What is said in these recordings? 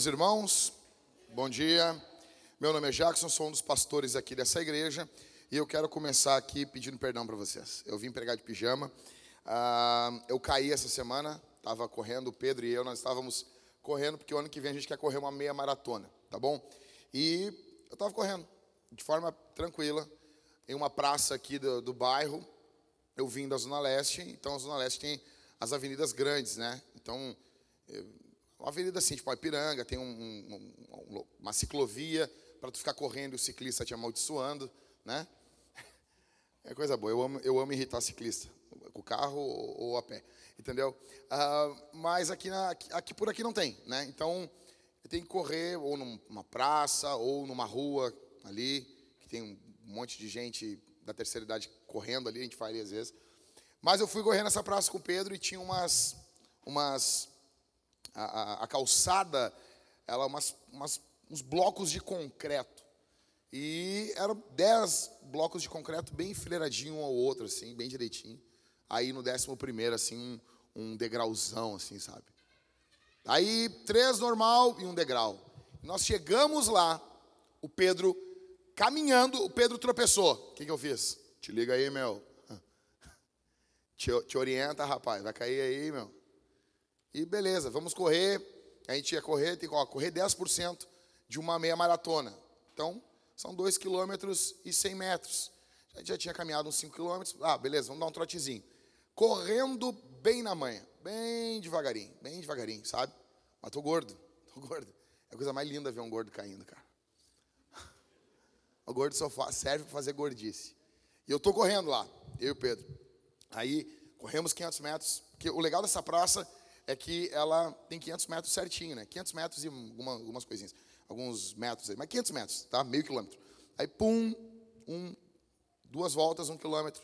meus irmãos. Bom dia. Meu nome é Jackson, sou um dos pastores aqui dessa igreja e eu quero começar aqui pedindo perdão para vocês. Eu vim pregar de pijama. Ah, eu caí essa semana, estava correndo, o Pedro e eu, nós estávamos correndo, porque o ano que vem a gente quer correr uma meia maratona, tá bom? E eu estava correndo de forma tranquila em uma praça aqui do, do bairro. Eu vim da Zona Leste, então a Zona Leste tem as avenidas grandes, né? Então, uma avenida assim, tipo Ipiranga, tem um, um, uma ciclovia para tu ficar correndo e o ciclista te amaldiçoando, né? É coisa boa. Eu amo, eu amo irritar ciclista, com carro ou, ou a pé, entendeu? Uh, mas aqui, na, aqui por aqui não tem, né? Então tenho que correr ou numa praça ou numa rua ali que tem um monte de gente da terceira idade correndo ali, a gente faria às vezes. Mas eu fui correr nessa praça com o Pedro e tinha umas, umas a, a, calçada, ela umas, umas, uns blocos de concreto. E eram dez blocos de concreto bem enfileiradinho um ao outro, assim, bem direitinho. Aí no décimo primeiro, assim, um, um degrauzão, assim, sabe? Aí três normal e um degrau. Nós chegamos lá, o Pedro caminhando, o Pedro tropeçou. O que, que eu fiz? Te liga aí, meu. Te, te orienta, rapaz. Vai cair aí, meu. E beleza, vamos correr. A gente ia correr, tem que correr 10% de uma meia maratona. Então, são 2 km e 100 metros. A gente já tinha caminhado uns 5 km. Ah, beleza, vamos dar um trotezinho. Correndo bem na manhã, bem devagarinho, bem devagarinho, sabe? Mas tô gordo, tô gordo. É a coisa mais linda ver um gordo caindo, cara. O gordo só serve para fazer gordice. E eu tô correndo lá, eu e o Pedro. Aí, corremos 500 metros. Porque o legal dessa praça é que ela tem 500 metros certinho, né? 500 metros e alguma, algumas coisinhas. Alguns metros aí, mas 500 metros, tá? Meio quilômetro. Aí, pum, um, duas voltas, um quilômetro.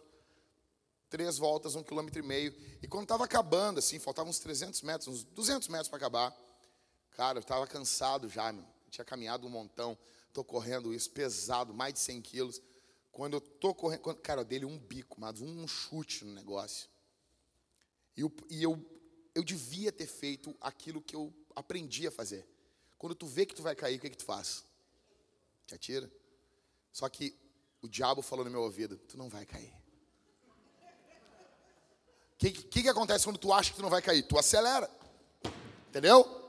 Três voltas, um quilômetro e meio. E quando estava acabando, assim, faltavam uns 300 metros, uns 200 metros para acabar. Cara, eu estava cansado já, meu. Eu tinha caminhado um montão. Estou correndo isso, pesado, mais de 100 quilos. Quando eu estou correndo, quando, cara, eu dei um bico, mas um chute no negócio. E eu, e eu eu devia ter feito aquilo que eu aprendi a fazer. Quando tu vê que tu vai cair, o que, é que tu faz? Te atira. Só que o diabo falou no meu ouvido: tu não vai cair. O que, que, que acontece quando tu acha que tu não vai cair? Tu acelera. Entendeu?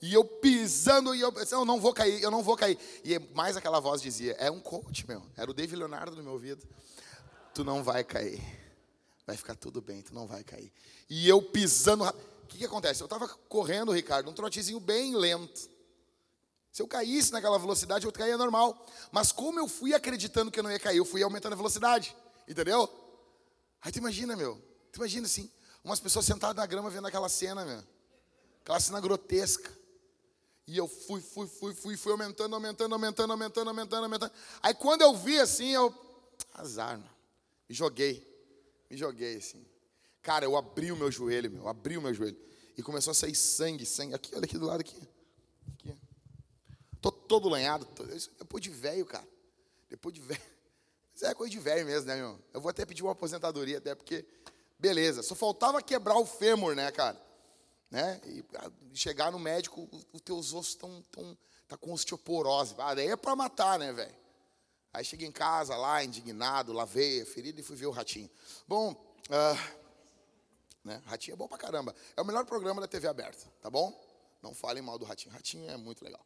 E eu pisando, e eu pensei, eu não vou cair, eu não vou cair. E mais aquela voz dizia, é um coach, meu. Era o David Leonardo no meu ouvido. Tu não vai cair. Vai ficar tudo bem, tu não vai cair. E eu pisando. O que, que acontece? Eu estava correndo, Ricardo, um trotezinho bem lento. Se eu caísse naquela velocidade, eu caía normal. Mas como eu fui acreditando que eu não ia cair, eu fui aumentando a velocidade. Entendeu? Aí tu imagina, meu. Tu imagina assim, umas pessoas sentadas na grama vendo aquela cena, meu. Aquela cena grotesca. E eu fui, fui, fui, fui, fui aumentando, aumentando, aumentando, aumentando, aumentando, aumentando. Aí quando eu vi assim, eu. Azar, mano. Me joguei. Me joguei assim. Cara, eu abri o meu joelho, meu, abri o meu joelho. E começou a sair sangue, sangue. Aqui, olha aqui do lado aqui. Aqui. Tô todo lanhado. Tô, depois de velho, cara. Depois de velho. Mas é coisa de velho mesmo, né, meu? Eu vou até pedir uma aposentadoria, até porque. Beleza. Só faltava quebrar o fêmur, né, cara? Né? E chegar no médico, os teus ossos estão. Tão, tá com osteoporose. Ah, daí é pra matar, né, velho? Aí cheguei em casa lá, indignado, lavei a ferida e fui ver o ratinho. Bom, uh, né, ratinho é bom pra caramba. É o melhor programa da TV aberta, tá bom? Não falem mal do ratinho. Ratinho é muito legal.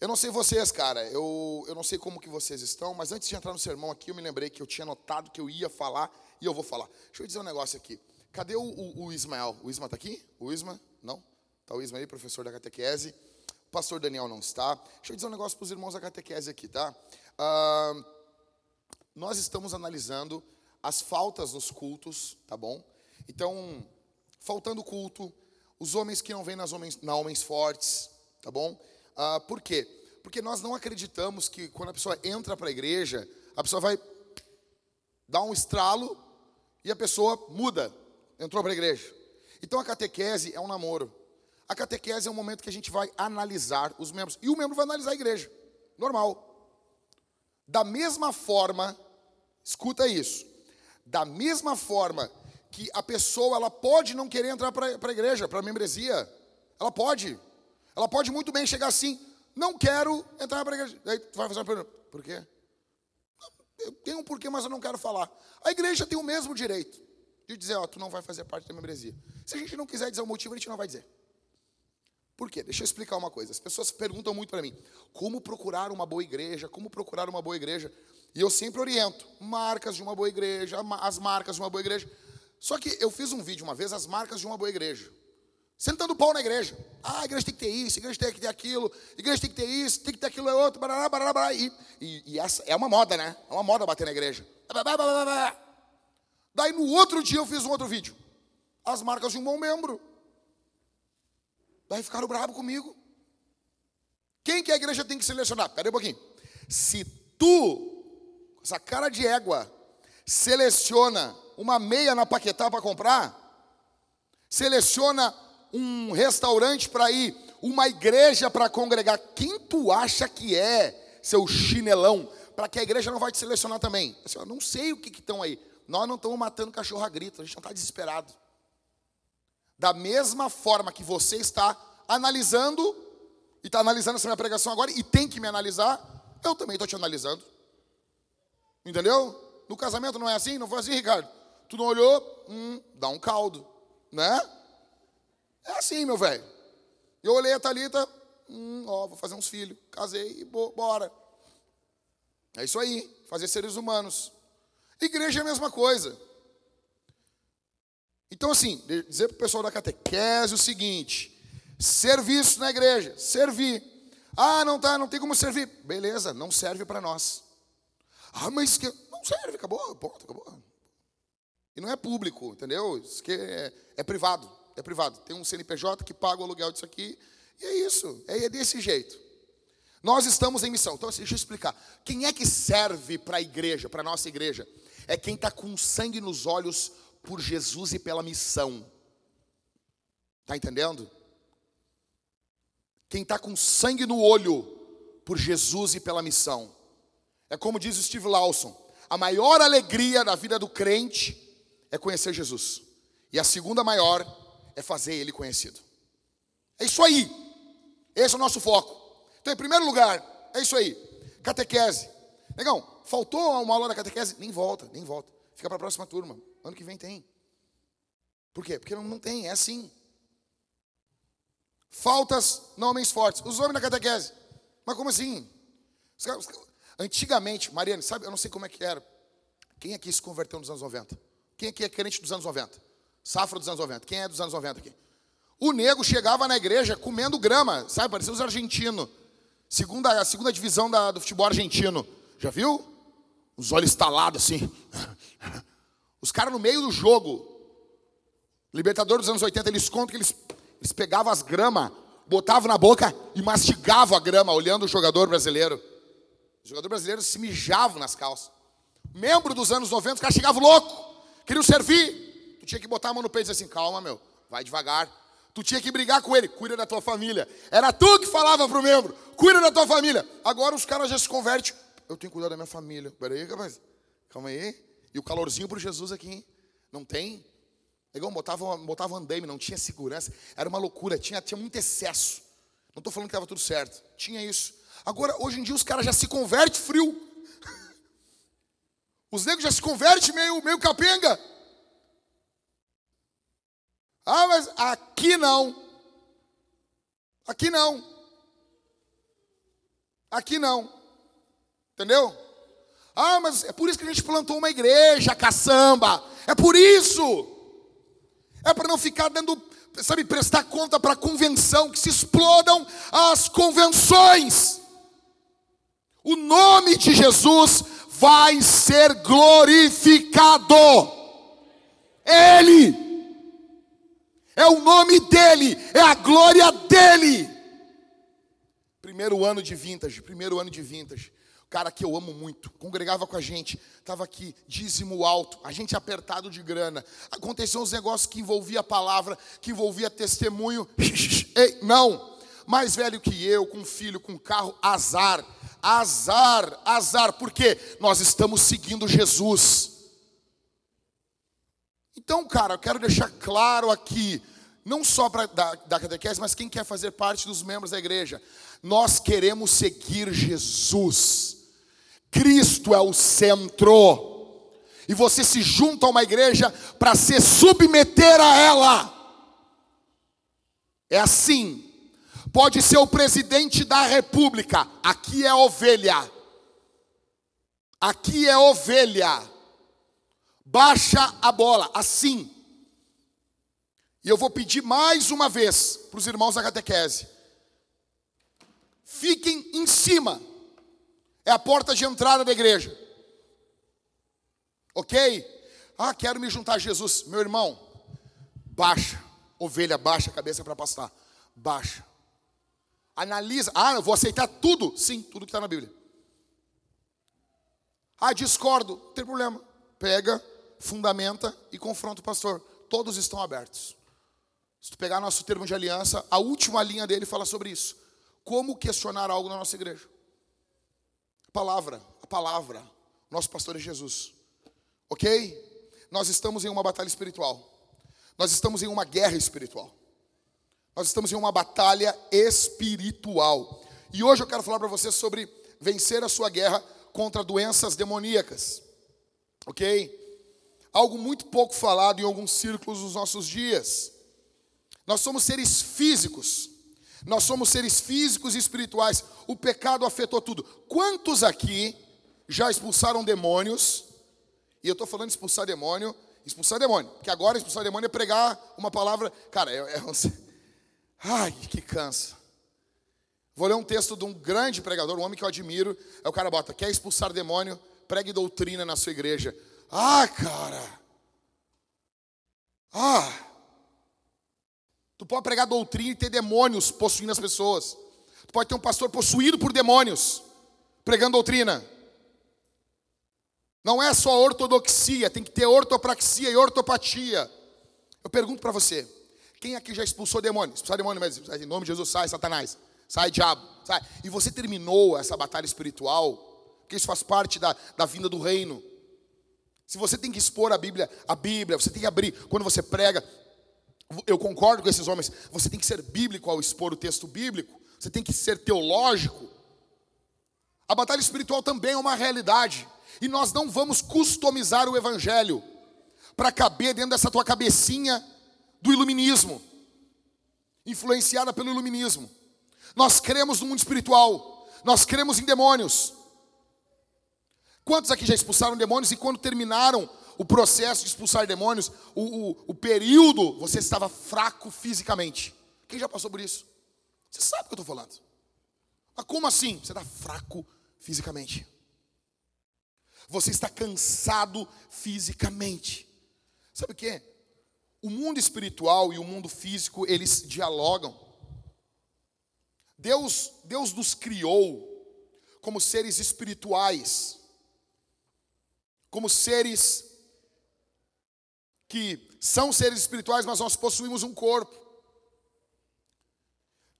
Eu não sei vocês, cara, eu, eu não sei como que vocês estão, mas antes de entrar no sermão aqui, eu me lembrei que eu tinha notado que eu ia falar e eu vou falar. Deixa eu dizer um negócio aqui. Cadê o, o, o Ismael? O Isma está aqui? O Isma? Não? Está o Isma aí, professor da catequese. O pastor Daniel não está. Deixa eu dizer um negócio para os irmãos da catequese aqui, tá? Nós estamos analisando as faltas nos cultos, tá bom? Então, faltando culto, os homens que não vêm nas homens, na homens fortes, tá bom? Ah, por quê? Porque nós não acreditamos que quando a pessoa entra para a igreja, a pessoa vai dar um estralo e a pessoa muda, entrou para a igreja. Então a catequese é um namoro. A catequese é um momento que a gente vai analisar os membros. E o membro vai analisar a igreja. Normal. Da mesma forma, escuta isso. Da mesma forma que a pessoa ela pode não querer entrar para a igreja, para a membresia. Ela pode. Ela pode muito bem chegar assim, não quero entrar para a igreja. Tu vai fazer uma pergunta, por quê? Eu tenho um porquê, mas eu não quero falar. A igreja tem o mesmo direito de dizer, ó, tu não vai fazer parte da membresia. Se a gente não quiser dizer o motivo, a gente não vai dizer. Por quê? Deixa eu explicar uma coisa. As pessoas perguntam muito para mim, como procurar uma boa igreja? Como procurar uma boa igreja? E eu sempre oriento, marcas de uma boa igreja, as marcas de uma boa igreja. Só que eu fiz um vídeo uma vez, as marcas de uma boa igreja. Sentando pau na igreja. Ah, a igreja tem que ter isso, a igreja tem que ter aquilo, a igreja tem que ter isso, tem que ter aquilo é outro, barará, barará, barará. E, e, e essa é uma moda, né? É uma moda bater na igreja. Daí no outro dia eu fiz um outro vídeo. As marcas de um bom membro. Daí ficaram bravos comigo. Quem que a igreja tem que selecionar? Pera aí um pouquinho. Se tu, essa cara de égua, seleciona uma meia na Paquetá para comprar, seleciona um restaurante para ir, uma igreja para congregar. Quem tu acha que é, seu chinelão, para que a igreja não vai te selecionar também? Assim, eu não sei o que estão aí. Nós não estamos matando cachorro a grito, a gente não está desesperado. Da mesma forma que você está analisando, e está analisando essa minha pregação agora, e tem que me analisar, eu também estou te analisando. Entendeu? No casamento não é assim? Não foi assim, Ricardo? Tu não olhou? Hum, dá um caldo, né? É assim, meu velho. Eu olhei a Thalita, hum, ó, vou fazer uns filhos. Casei e bora. É isso aí, fazer seres humanos. Igreja é a mesma coisa. Então, assim, dizer para o pessoal da catequese o seguinte: serviço na igreja, servir. Ah, não tá, não tem como servir. Beleza, não serve para nós. Ah, mas que não serve, acabou, ponto, acabou. E não é público, entendeu? Isso que é, é privado é privado. Tem um CNPJ que paga o aluguel disso aqui. E é isso, é desse jeito. Nós estamos em missão. Então, assim, deixa eu explicar. Quem é que serve para a igreja, para a nossa igreja? É quem está com sangue nos olhos por Jesus e pela missão. Está entendendo? Quem está com sangue no olho por Jesus e pela missão. É como diz o Steve Lawson: a maior alegria da vida do crente é conhecer Jesus. E a segunda maior é fazer ele conhecido. É isso aí. Esse é o nosso foco. Então, em primeiro lugar, é isso aí. Catequese. Negão, faltou uma aula da catequese? Nem volta, nem volta. Fica para a próxima turma. Ano que vem tem. Por quê? Porque não, não tem, é assim. Faltas, não homens fortes. Os homens da catequese. Mas como assim? Antigamente, Mariane, sabe, eu não sei como é que era. Quem aqui se converteu nos anos 90? Quem aqui é crente dos anos 90? Safra dos anos 90. Quem é dos anos 90 aqui? O nego chegava na igreja comendo grama, sabe? Parecia os argentinos. Segunda, a segunda divisão da, do futebol argentino. Já viu? Os olhos estalados assim. Os caras no meio do jogo. Libertador dos anos 80, eles contam que eles, eles pegavam as gramas, botavam na boca e mastigavam a grama, olhando o jogador brasileiro. O jogador brasileiro se mijava nas calças. Membro dos anos 90, os caras chegavam louco, queriam servir tu tinha que botar a mão no peito e dizer assim: calma, meu, vai devagar. Tu tinha que brigar com ele, cuida da tua família. Era tu que falava pro membro, cuida da tua família. Agora os caras já se convertem. Eu tenho que cuidar da minha família. Peraí, rapaz. Calma aí. E o calorzinho pro Jesus aqui, hein? Não tem? Igual botava, botava andaime, não tinha segurança. Era uma loucura, tinha, tinha muito excesso. Não estou falando que estava tudo certo. Tinha isso. Agora, hoje em dia, os caras já se convertem frio. Os negros já se convertem meio, meio capenga. Ah, mas aqui não. Aqui não. Aqui não. Entendeu? Ah, mas é por isso que a gente plantou uma igreja, caçamba. É por isso. É para não ficar dando, sabe, prestar conta para a convenção, que se explodam as convenções. O nome de Jesus vai ser glorificado. Ele é o nome dele, é a glória dele. Primeiro ano de vintage, primeiro ano de vintage. Cara que eu amo muito, congregava com a gente, estava aqui, dízimo alto, a gente apertado de grana. Aconteceu uns negócios que envolvia a palavra, que envolvia testemunho. Ei, não, mais velho que eu, com filho, com carro, azar, azar, azar, porque nós estamos seguindo Jesus. Então, cara, eu quero deixar claro aqui: não só pra, da, da catequese, mas quem quer fazer parte dos membros da igreja. Nós queremos seguir Jesus. Cristo é o centro. E você se junta a uma igreja para se submeter a ela. É assim. Pode ser o presidente da república. Aqui é ovelha. Aqui é ovelha. Baixa a bola. Assim. E eu vou pedir mais uma vez para os irmãos da catequese. Fiquem em cima. É a porta de entrada da igreja. Ok? Ah, quero me juntar a Jesus. Meu irmão, baixa. Ovelha, baixa a cabeça para pastar. Baixa. Analisa. Ah, eu vou aceitar tudo. Sim, tudo que está na Bíblia. Ah, discordo. Não tem problema. Pega, fundamenta e confronta o pastor. Todos estão abertos. Se tu pegar nosso termo de aliança, a última linha dele fala sobre isso. Como questionar algo na nossa igreja? A palavra, a palavra. Nosso pastor é Jesus. Ok? Nós estamos em uma batalha espiritual. Nós estamos em uma guerra espiritual. Nós estamos em uma batalha espiritual. E hoje eu quero falar para você sobre vencer a sua guerra contra doenças demoníacas. Ok? Algo muito pouco falado em alguns círculos dos nossos dias. Nós somos seres físicos. Nós somos seres físicos e espirituais. O pecado afetou tudo. Quantos aqui já expulsaram demônios? E eu estou falando de expulsar demônio, expulsar demônio. Porque agora expulsar demônio é pregar uma palavra. Cara, é, é, ai, que cansa. Vou ler um texto de um grande pregador, um homem que eu admiro. Aí o cara bota: quer expulsar demônio? Pregue doutrina na sua igreja. Ah, cara. Ah. Tu pode pregar doutrina e ter demônios possuindo as pessoas. Tu pode ter um pastor possuído por demônios, pregando doutrina. Não é só ortodoxia, tem que ter ortopraxia e ortopatia. Eu pergunto para você, quem aqui já expulsou demônios? Expulsar demônio mesmo, em nome de Jesus, sai Satanás, sai diabo, sai. E você terminou essa batalha espiritual, porque isso faz parte da, da vinda do reino. Se você tem que expor a Bíblia, a Bíblia, você tem que abrir, quando você prega, eu concordo com esses homens, você tem que ser bíblico ao expor o texto bíblico, você tem que ser teológico. A batalha espiritual também é uma realidade, e nós não vamos customizar o evangelho para caber dentro dessa tua cabecinha do iluminismo, influenciada pelo iluminismo. Nós cremos no mundo espiritual, nós cremos em demônios. Quantos aqui já expulsaram demônios e quando terminaram o processo de expulsar demônios, o, o, o período, você estava fraco fisicamente. Quem já passou por isso? Você sabe o que eu estou falando. Mas como assim? Você está fraco fisicamente. Você está cansado fisicamente. Sabe o que? O mundo espiritual e o mundo físico, eles dialogam. Deus, Deus nos criou como seres espirituais, como seres que são seres espirituais, mas nós possuímos um corpo.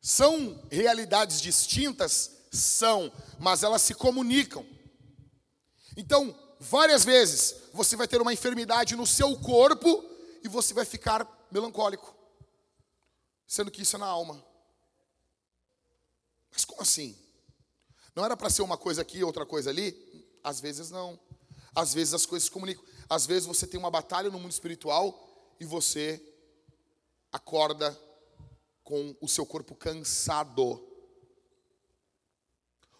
São realidades distintas? São, mas elas se comunicam. Então, várias vezes você vai ter uma enfermidade no seu corpo e você vai ficar melancólico, sendo que isso é na alma. Mas como assim? Não era para ser uma coisa aqui, outra coisa ali? Às vezes não. Às vezes as coisas se comunicam. Às vezes você tem uma batalha no mundo espiritual e você acorda com o seu corpo cansado.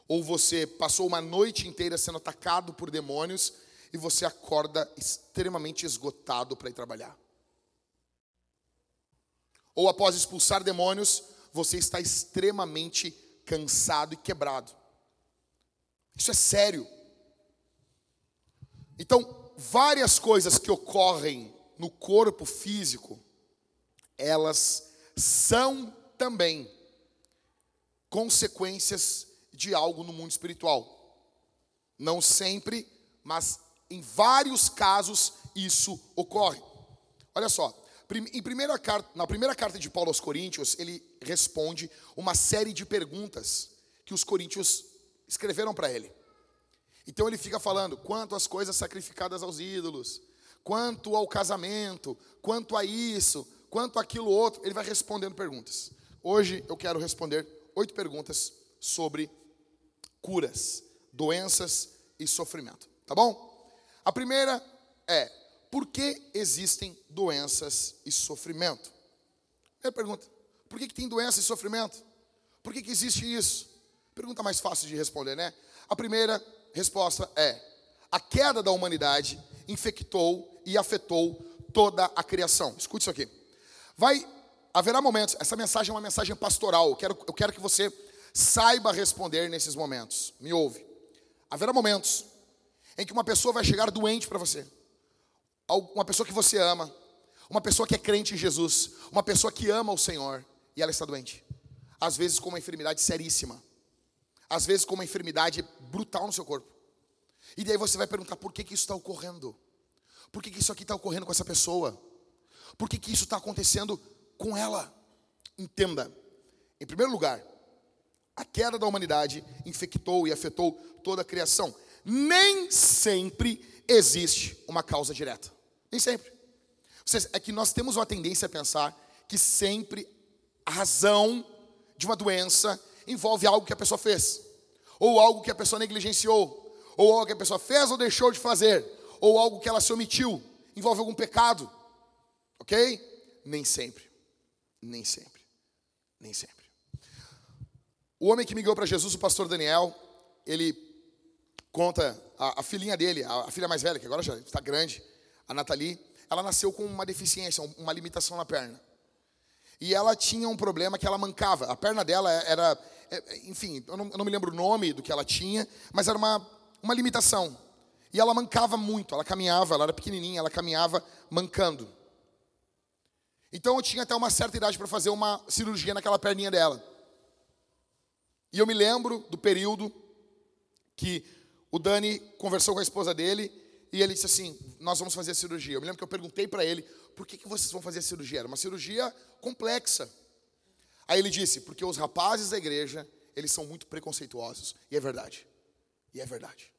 Ou você passou uma noite inteira sendo atacado por demônios e você acorda extremamente esgotado para ir trabalhar. Ou após expulsar demônios, você está extremamente cansado e quebrado. Isso é sério. Então, várias coisas que ocorrem no corpo físico, elas são também consequências de algo no mundo espiritual. Não sempre, mas em vários casos isso ocorre. Olha só, em primeira carta, na primeira carta de Paulo aos Coríntios, ele responde uma série de perguntas que os coríntios escreveram para ele. Então ele fica falando quanto às coisas sacrificadas aos ídolos, quanto ao casamento, quanto a isso, quanto aquilo outro, ele vai respondendo perguntas. Hoje eu quero responder oito perguntas sobre curas, doenças e sofrimento, tá bom? A primeira é: por que existem doenças e sofrimento? É pergunta: por que, que tem doença e sofrimento? Por que, que existe isso? Pergunta mais fácil de responder, né? A primeira resposta é: a queda da humanidade infectou e afetou toda a criação. Escute isso aqui. Vai haverá momentos, essa mensagem é uma mensagem pastoral. Eu quero, eu quero que você saiba responder nesses momentos. Me ouve. Haverá momentos em que uma pessoa vai chegar doente para você. Uma pessoa que você ama, uma pessoa que é crente em Jesus, uma pessoa que ama o Senhor e ela está doente. Às vezes com uma enfermidade seríssima. Às vezes com uma enfermidade brutal no seu corpo. E daí você vai perguntar por que, que isso está ocorrendo? Por que, que isso aqui está ocorrendo com essa pessoa? Por que, que isso está acontecendo com ela? Entenda. Em primeiro lugar, a queda da humanidade infectou e afetou toda a criação. Nem sempre existe uma causa direta. Nem sempre. É que nós temos uma tendência a pensar que sempre a razão de uma doença envolve algo que a pessoa fez, ou algo que a pessoa negligenciou, ou algo que a pessoa fez ou deixou de fazer, ou algo que ela se omitiu, envolve algum pecado. Ok? Nem sempre. Nem sempre. Nem sempre. O homem que migrou para Jesus, o pastor Daniel, ele conta a, a filhinha dele, a, a, filha mais velha, que agora já está grande, a Nathalie, ela nasceu com uma deficiência, uma limitação na perna. E ela tinha um problema que ela mancava. A perna dela era, enfim, eu não, eu não me lembro o nome do que ela tinha, mas era uma, uma limitação. E ela mancava muito, ela caminhava, ela era pequenininha, ela caminhava mancando. Então eu tinha até uma certa idade para fazer uma cirurgia naquela perninha dela. E eu me lembro do período que o Dani conversou com a esposa dele e ele disse assim: Nós vamos fazer a cirurgia. Eu me lembro que eu perguntei para ele: Por que, que vocês vão fazer a cirurgia? Era uma cirurgia complexa. Aí ele disse: Porque os rapazes da igreja, eles são muito preconceituosos. E é verdade. E é verdade.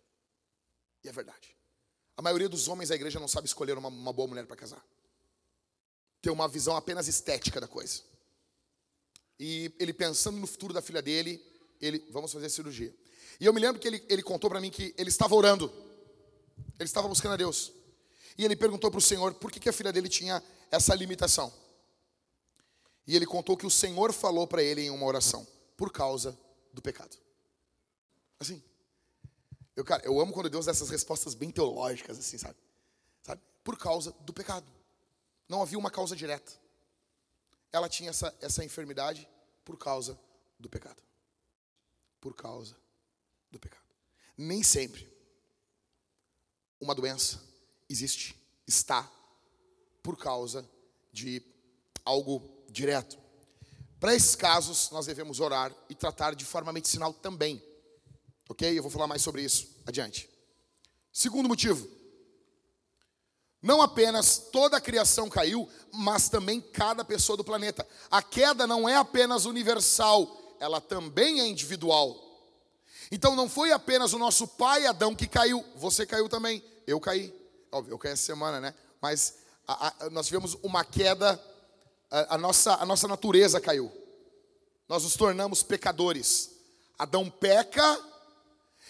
E é verdade. A maioria dos homens da igreja não sabe escolher uma, uma boa mulher para casar. Tem uma visão apenas estética da coisa. E ele pensando no futuro da filha dele, ele, vamos fazer cirurgia. E eu me lembro que ele, ele contou para mim que ele estava orando, ele estava buscando a Deus. E ele perguntou para o Senhor por que, que a filha dele tinha essa limitação. E ele contou que o Senhor falou para ele em uma oração, por causa do pecado. Assim. Eu, cara, eu amo quando Deus dá essas respostas bem teológicas, assim, sabe? sabe? Por causa do pecado. Não havia uma causa direta. Ela tinha essa, essa enfermidade por causa do pecado por causa do pecado. Nem sempre uma doença existe, está por causa de algo direto. Para esses casos, nós devemos orar e tratar de forma medicinal também. Ok? Eu vou falar mais sobre isso adiante. Segundo motivo. Não apenas toda a criação caiu, mas também cada pessoa do planeta. A queda não é apenas universal, ela também é individual. Então não foi apenas o nosso pai Adão que caiu, você caiu também, eu caí. Óbvio, eu caí essa semana, né? Mas a, a, nós tivemos uma queda, a, nossa, a nossa natureza caiu. Nós nos tornamos pecadores. Adão peca,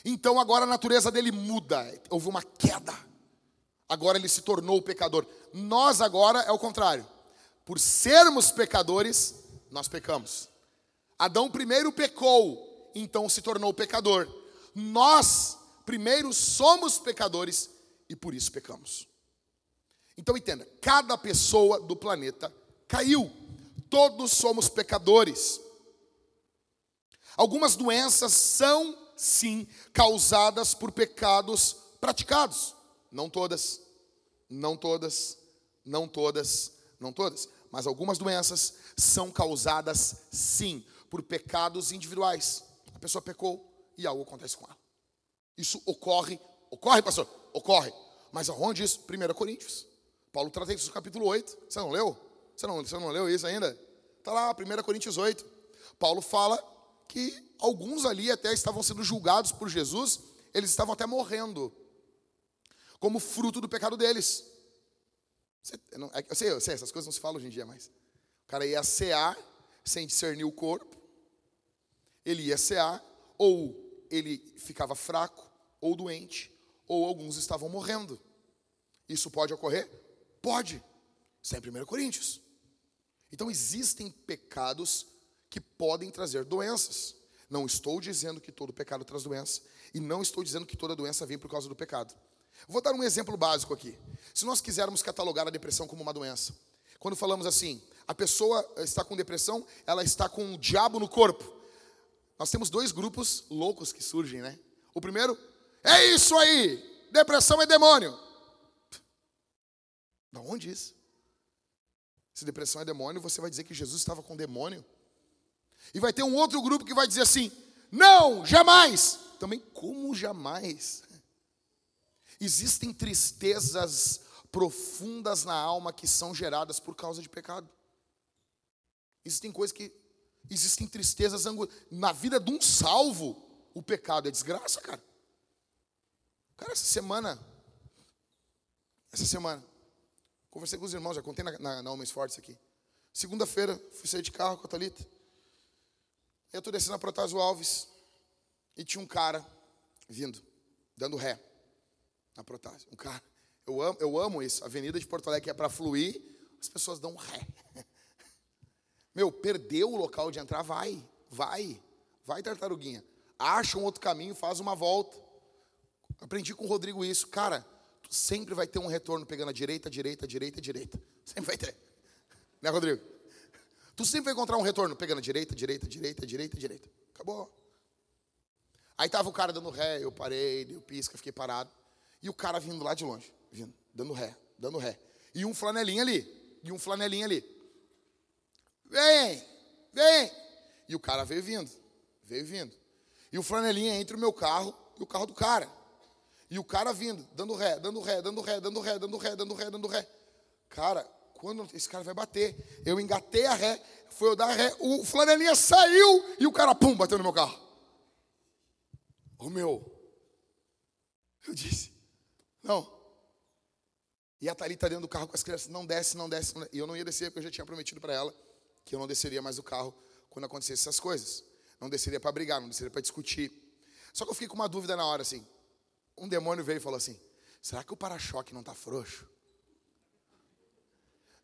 então agora a natureza dele muda. Houve uma queda. Agora ele se tornou pecador. Nós agora é o contrário. Por sermos pecadores, nós pecamos. Adão primeiro pecou, então se tornou pecador. Nós primeiro somos pecadores e por isso pecamos. Então entenda, cada pessoa do planeta caiu. Todos somos pecadores. Algumas doenças são sim causadas por pecados praticados. Não todas. Não todas. Não todas. Não todas. Mas algumas doenças são causadas sim por pecados individuais. A pessoa pecou e algo acontece com ela. Isso ocorre, ocorre, pastor? Ocorre. Mas aonde isso? 1 Coríntios. Paulo trata isso no capítulo 8. Você não leu? Você não, você não leu isso ainda? Está lá, 1 Coríntios 8. Paulo fala que alguns ali até estavam sendo julgados por Jesus, eles estavam até morrendo, como fruto do pecado deles. Você, não, é eu, sei, eu sei, essas coisas não se falam hoje em dia mais. O cara ia cear sem discernir o corpo. Ele ia cear, ou ele ficava fraco, ou doente, ou alguns estavam morrendo. Isso pode ocorrer? Pode. Isso é em 1 Coríntios. Então existem pecados que podem trazer doenças. Não estou dizendo que todo pecado traz doença. E não estou dizendo que toda doença vem por causa do pecado. Vou dar um exemplo básico aqui. Se nós quisermos catalogar a depressão como uma doença, quando falamos assim, a pessoa está com depressão, ela está com um diabo no corpo. Nós temos dois grupos loucos que surgem, né? O primeiro, é isso aí, depressão é demônio. Da onde isso? Se depressão é demônio, você vai dizer que Jesus estava com demônio? E vai ter um outro grupo que vai dizer assim: não, jamais. Também, como jamais? Existem tristezas profundas na alma que são geradas por causa de pecado. Existem coisas que. Existem tristezas na vida de um salvo. O pecado é desgraça, cara. Cara, essa semana. Essa semana. Conversei com os irmãos, já contei na, na, na Homens Fortes aqui. Segunda-feira, fui sair de carro com a Thalita. Eu estou descendo a Protásio Alves. E tinha um cara vindo, dando ré na Protásio. Um cara. Eu amo, eu amo isso. A Avenida de Porto Alegre é para fluir, as pessoas dão ré. Meu, perdeu o local de entrar, vai, vai, vai, tartaruguinha. Acha um outro caminho, faz uma volta. Aprendi com o Rodrigo isso. Cara, sempre vai ter um retorno pegando a direita, direita, direita, direita. Sempre vai ter. Né, Rodrigo? Tu sempre vai encontrar um retorno pegando a direita, direita, direita, direita, direita. Acabou. Aí tava o cara dando ré, eu parei, dei o pisca, fiquei parado. E o cara vindo lá de longe, vindo, dando ré, dando ré. E um flanelinha ali, e um flanelinha ali. Vem, vem. E o cara veio vindo, veio vindo. E o flanelinha entre o meu carro e o carro do cara. E o cara vindo, dando ré, dando ré, dando ré, dando ré, dando ré, dando ré, dando ré. Cara, quando esse cara vai bater, eu engatei a ré, foi eu dar ré, o flanelinha saiu e o cara, pum, bateu no meu carro. O meu. Eu disse, não. E a Thalita dentro do carro com as crianças, não desce, não desce, não desce. E eu não ia descer, porque eu já tinha prometido para ela que eu não desceria mais do carro quando acontecesse essas coisas. Não desceria para brigar, não desceria para discutir. Só que eu fiquei com uma dúvida na hora, assim. Um demônio veio e falou assim: será que o para-choque não está frouxo?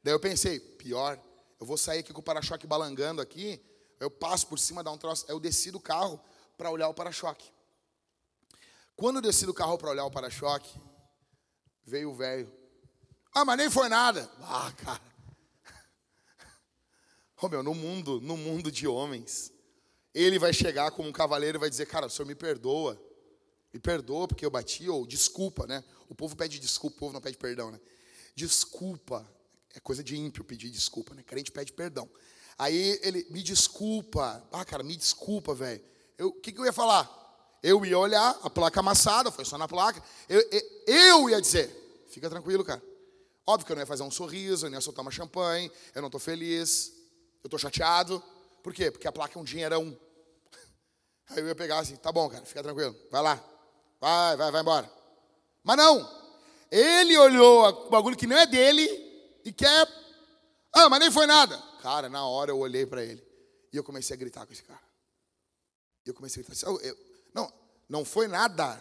Daí eu pensei, pior, eu vou sair aqui com o para-choque balangando aqui, eu passo por cima, dá um troço, eu desci do carro para olhar o para-choque. Quando eu desci do carro para olhar o para-choque, veio o velho. Ah, mas nem foi nada. Ah, cara. Oh, meu, no mundo, no mundo de homens, ele vai chegar como um cavaleiro e vai dizer, cara, o senhor me perdoa. Me perdoa porque eu bati, ou desculpa, né? O povo pede desculpa, o povo não pede perdão, né? Desculpa. É coisa de ímpio pedir desculpa, né? Crente pede perdão. Aí ele, me desculpa. Ah, cara, me desculpa, velho. O que, que eu ia falar? Eu ia olhar a placa amassada, foi só na placa. Eu, eu, eu ia dizer, fica tranquilo, cara. Óbvio que eu não ia fazer um sorriso, eu não ia soltar uma champanhe, eu não estou feliz, eu estou chateado. Por quê? Porque a placa é um dinheirão. Aí eu ia pegar assim, tá bom, cara, fica tranquilo, vai lá. Vai, vai, vai embora. Mas não, ele olhou o bagulho que não é dele e quer. Ah, mas nem foi nada. Cara, na hora eu olhei para ele e eu comecei a gritar com esse cara. E eu comecei a gritar eu, eu, não, não foi nada.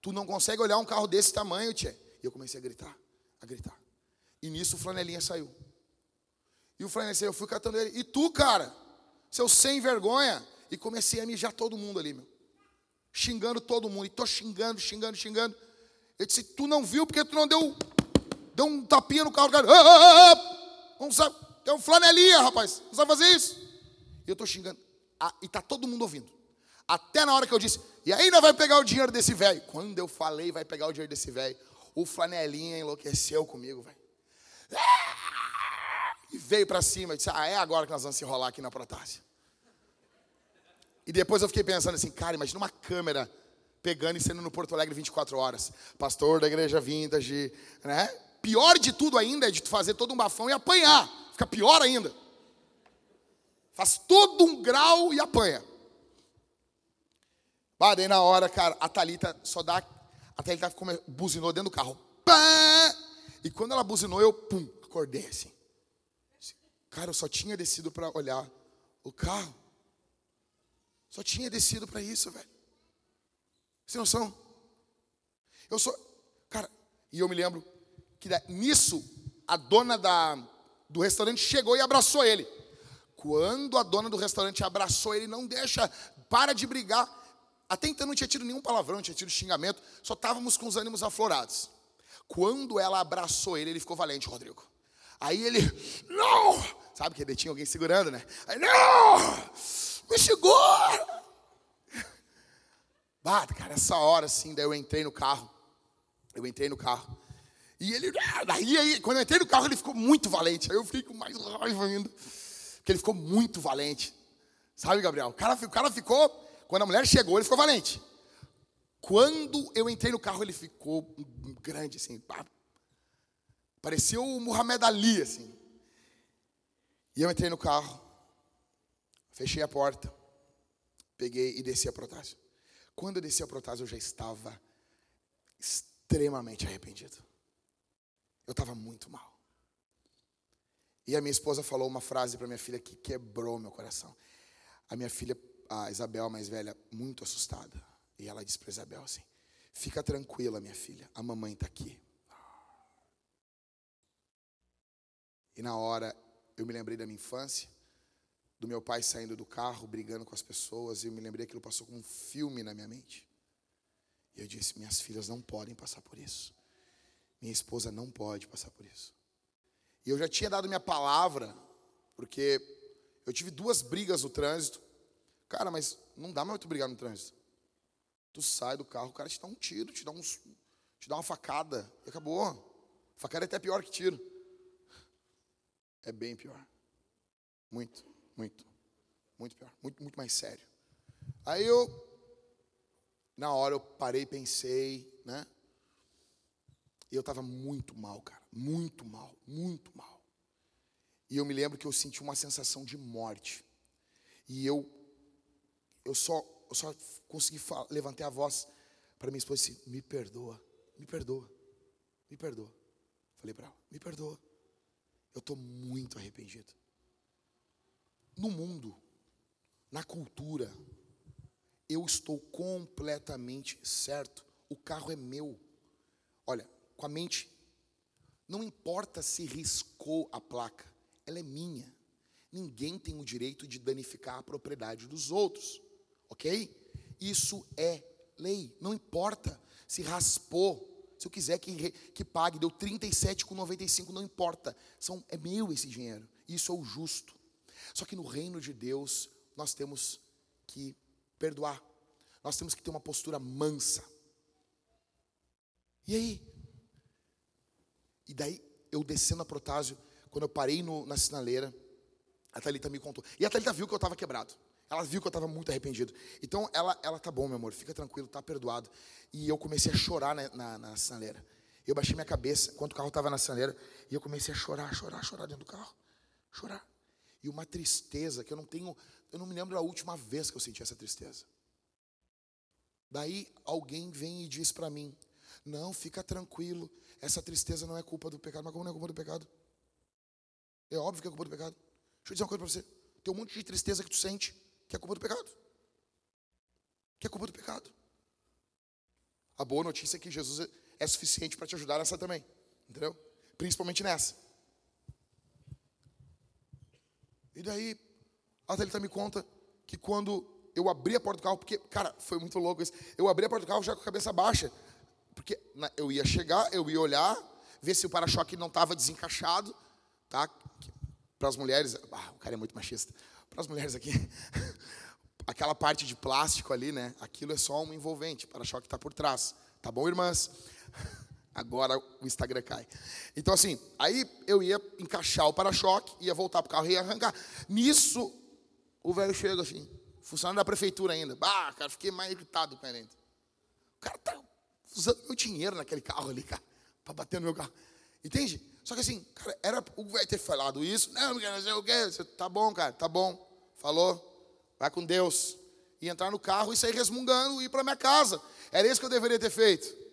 Tu não consegue olhar um carro desse tamanho, tchê. E eu comecei a gritar, a gritar. E nisso o flanelinha saiu. E o flanelinha saiu, eu fui catando ele. E tu, cara, seu sem vergonha. E comecei a mijar todo mundo ali, meu. Xingando todo mundo. E tô xingando, xingando, xingando. Eu disse, tu não viu porque tu não deu, deu um tapinha no carro do cara. Ah, ah, ah, é um flanelinha, rapaz. Não sabe fazer isso? E eu tô xingando. Ah, e tá todo mundo ouvindo. Até na hora que eu disse, e ainda vai pegar o dinheiro desse velho. Quando eu falei, vai pegar o dinheiro desse velho, o flanelinha enlouqueceu comigo, velho. E veio para cima e disse, ah, é agora que nós vamos se enrolar aqui na Protásia. E depois eu fiquei pensando assim, cara, imagina uma câmera pegando e sendo no Porto Alegre 24 horas. Pastor da igreja vintage, né? Pior de tudo ainda é de tu fazer todo um bafão e apanhar. Fica pior ainda. Faz todo um grau e apanha. Bah, na hora, cara, a Thalita só dá. A Thalita buzinou dentro do carro. Pá! E quando ela buzinou, eu, pum, acordei assim. Cara, eu só tinha descido para olhar o carro. Só tinha descido para isso, velho. Sem noção? Eu sou. Cara, e eu me lembro que nisso, a dona da, do restaurante chegou e abraçou ele. Quando a dona do restaurante abraçou ele, não deixa, para de brigar. Até então não tinha tido nenhum palavrão, não tinha tido xingamento, só estávamos com os ânimos aflorados. Quando ela abraçou ele, ele ficou valente, Rodrigo. Aí ele, não! Sabe que ele tinha alguém segurando, né? Aí, não! Me! Bah, cara, essa hora assim, daí eu entrei no carro. Eu entrei no carro. E ele, ah, daí, aí, quando eu entrei no carro, ele ficou muito valente. Aí eu fiquei com mais raiva ainda. Porque ele ficou muito valente. Sabe, Gabriel? O cara, o cara ficou, quando a mulher chegou, ele ficou valente. Quando eu entrei no carro, ele ficou grande, assim. Parecia o Muhammad Ali, assim. E eu entrei no carro, fechei a porta, peguei e desci a Protásio. Quando eu desci a Protásio, eu já estava extremamente arrependido. Eu estava muito mal. E a minha esposa falou uma frase para minha filha que quebrou meu coração. A minha filha, a Isabel, a mais velha, muito assustada. E ela disse para Isabel assim: Fica tranquila, minha filha, a mamãe está aqui. E na hora eu me lembrei da minha infância, do meu pai saindo do carro, brigando com as pessoas, e eu me lembrei que aquilo passou como um filme na minha mente. E eu disse: minhas filhas não podem passar por isso. Minha esposa não pode passar por isso. E eu já tinha dado minha palavra, porque eu tive duas brigas no trânsito. Cara, mas não dá mais tu brigar no trânsito. Tu sai do carro, o cara te dá um tiro, te dá, uns, te dá uma facada, e acabou. Facada é até pior que tiro. É bem pior. Muito, muito. Muito pior. Muito, muito mais sério. Aí eu, na hora eu parei pensei, né? E eu estava muito mal, cara. Muito mal, muito mal. E eu me lembro que eu senti uma sensação de morte. E eu, eu só, eu só consegui falar, levantei a voz para minha esposa e disse: Me perdoa, me perdoa, me perdoa. Falei para ela: Me perdoa. Eu estou muito arrependido. No mundo, na cultura, eu estou completamente certo. O carro é meu. Olha, com a mente, não importa se riscou a placa, ela é minha. Ninguém tem o direito de danificar a propriedade dos outros, ok? Isso é lei. Não importa se raspou, se eu quiser que, que pague, deu 37,95, não importa. São, é meu esse dinheiro. Isso é o justo. Só que no reino de Deus, nós temos que perdoar. Nós temos que ter uma postura mansa. E aí? E daí, eu descendo a Protásio, quando eu parei no, na sinaleira, a Thalita me contou. E a Thalita viu que eu estava quebrado. Ela viu que eu estava muito arrependido. Então, ela, ela tá bom, meu amor, fica tranquilo, tá perdoado. E eu comecei a chorar na, na, na sinaleira. Eu baixei minha cabeça enquanto o carro estava na sinaleira. E eu comecei a chorar, chorar, chorar dentro do carro. Chorar. E uma tristeza que eu não tenho, eu não me lembro da última vez que eu senti essa tristeza. Daí alguém vem e diz para mim: Não, fica tranquilo, essa tristeza não é culpa do pecado. Mas como não é culpa do pecado? É óbvio que é culpa do pecado. Deixa eu dizer uma coisa para você. Tem um monte de tristeza que tu sente, que é culpa do pecado. Que é culpa do pecado. A boa notícia é que Jesus é suficiente para te ajudar nessa também. Entendeu? Principalmente nessa. E daí, a Thalita me conta que quando eu abri a porta do carro, porque, cara, foi muito louco isso. Eu abri a porta do carro já com a cabeça baixa. Porque eu ia chegar, eu ia olhar, ver se o para-choque não estava desencaixado, tá? Para as mulheres, ah, o cara é muito machista. Para as mulheres aqui, aquela parte de plástico ali, né? Aquilo é só um envolvente, para-choque está por trás. Tá bom, irmãs? Agora o Instagram cai. Então, assim, aí eu ia encaixar o para-choque, ia voltar para o carro e ia arrancar. Nisso, o velho chega assim, funcionário da prefeitura ainda. Bah, cara, fiquei mais irritado com ele ainda. O cara tá usando meu dinheiro naquele carro ali, cara, para bater no meu carro. Entende? Só que assim, cara, era o vai ter falado isso. Não, não sei o quê. Tá bom, cara, tá bom. Falou. Vai com Deus. E entrar no carro e sair resmungando e ir para minha casa. Era isso que eu deveria ter feito.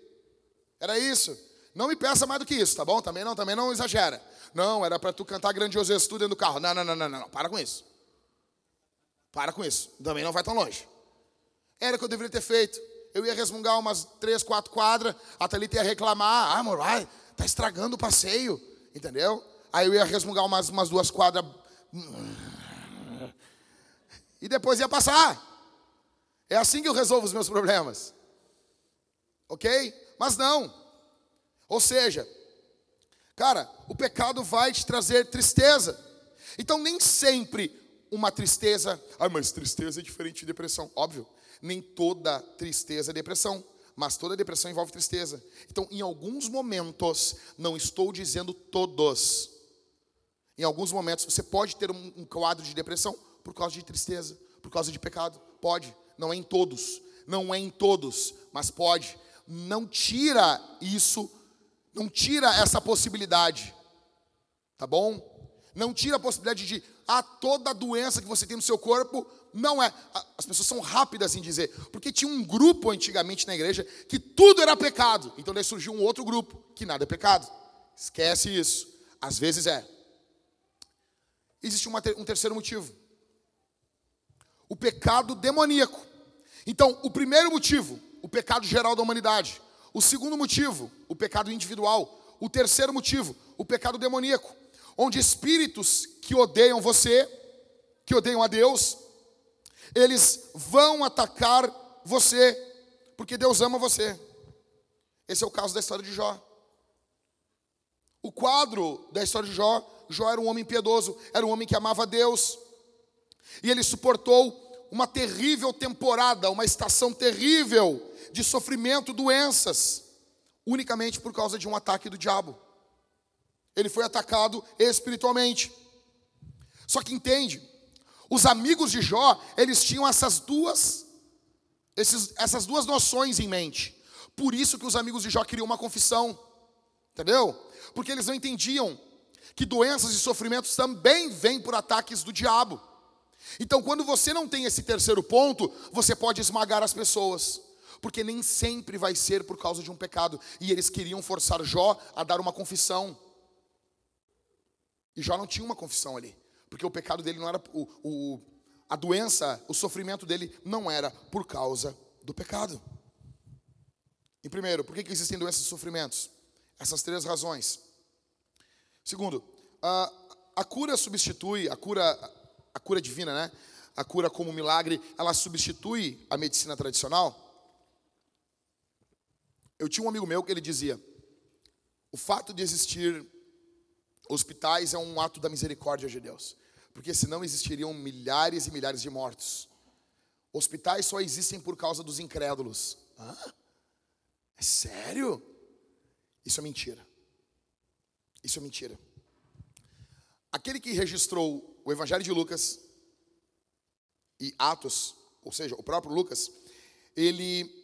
Era isso. Não me peça mais do que isso, tá bom? Também não, também não exagera. Não, era para tu cantar grandioso tu dentro do carro. Não, não, não, não, não, para com isso. Para com isso. Também não vai tão longe. Era o que eu deveria ter feito. Eu ia resmungar umas três, quatro quadras, a Thalita ia reclamar, ah, amor, vai, tá estragando o passeio, entendeu? Aí eu ia resmungar umas, umas duas quadras. E depois ia passar. É assim que eu resolvo os meus problemas. Ok? Mas não. Ou seja, cara, o pecado vai te trazer tristeza. Então nem sempre uma tristeza. Ah, mas tristeza é diferente de depressão. Óbvio, nem toda tristeza é depressão. Mas toda depressão envolve tristeza. Então, em alguns momentos, não estou dizendo todos. Em alguns momentos, você pode ter um, um quadro de depressão por causa de tristeza, por causa de pecado. Pode. Não é em todos. Não é em todos, mas pode. Não tira isso não tira essa possibilidade. Tá bom? Não tira a possibilidade de ah, toda doença que você tem no seu corpo não é. As pessoas são rápidas em dizer, porque tinha um grupo antigamente na igreja que tudo era pecado. Então daí surgiu um outro grupo que nada é pecado. Esquece isso. Às vezes é. Existe uma, um terceiro motivo. O pecado demoníaco. Então, o primeiro motivo, o pecado geral da humanidade. O segundo motivo, o pecado individual. O terceiro motivo, o pecado demoníaco, onde espíritos que odeiam você, que odeiam a Deus, eles vão atacar você, porque Deus ama você. Esse é o caso da história de Jó. O quadro da história de Jó, Jó era um homem piedoso, era um homem que amava Deus, e ele suportou uma terrível temporada, uma estação terrível de sofrimento, doenças, unicamente por causa de um ataque do diabo. Ele foi atacado espiritualmente. Só que entende, os amigos de Jó, eles tinham essas duas esses, essas duas noções em mente. Por isso que os amigos de Jó queriam uma confissão. Entendeu? Porque eles não entendiam que doenças e sofrimentos também vêm por ataques do diabo. Então, quando você não tem esse terceiro ponto, você pode esmagar as pessoas porque nem sempre vai ser por causa de um pecado. E eles queriam forçar Jó a dar uma confissão. E Jó não tinha uma confissão ali, porque o pecado dele não era o, o a doença, o sofrimento dele não era por causa do pecado. Em primeiro, por que, que existem doenças e sofrimentos? Essas três razões. Segundo, a, a cura substitui, a cura, a cura divina, né? A cura como milagre, ela substitui a medicina tradicional? Eu tinha um amigo meu que ele dizia: o fato de existir hospitais é um ato da misericórdia de Deus, porque senão existiriam milhares e milhares de mortos. Hospitais só existem por causa dos incrédulos. Hã? É sério? Isso é mentira. Isso é mentira. Aquele que registrou o Evangelho de Lucas e Atos, ou seja, o próprio Lucas, ele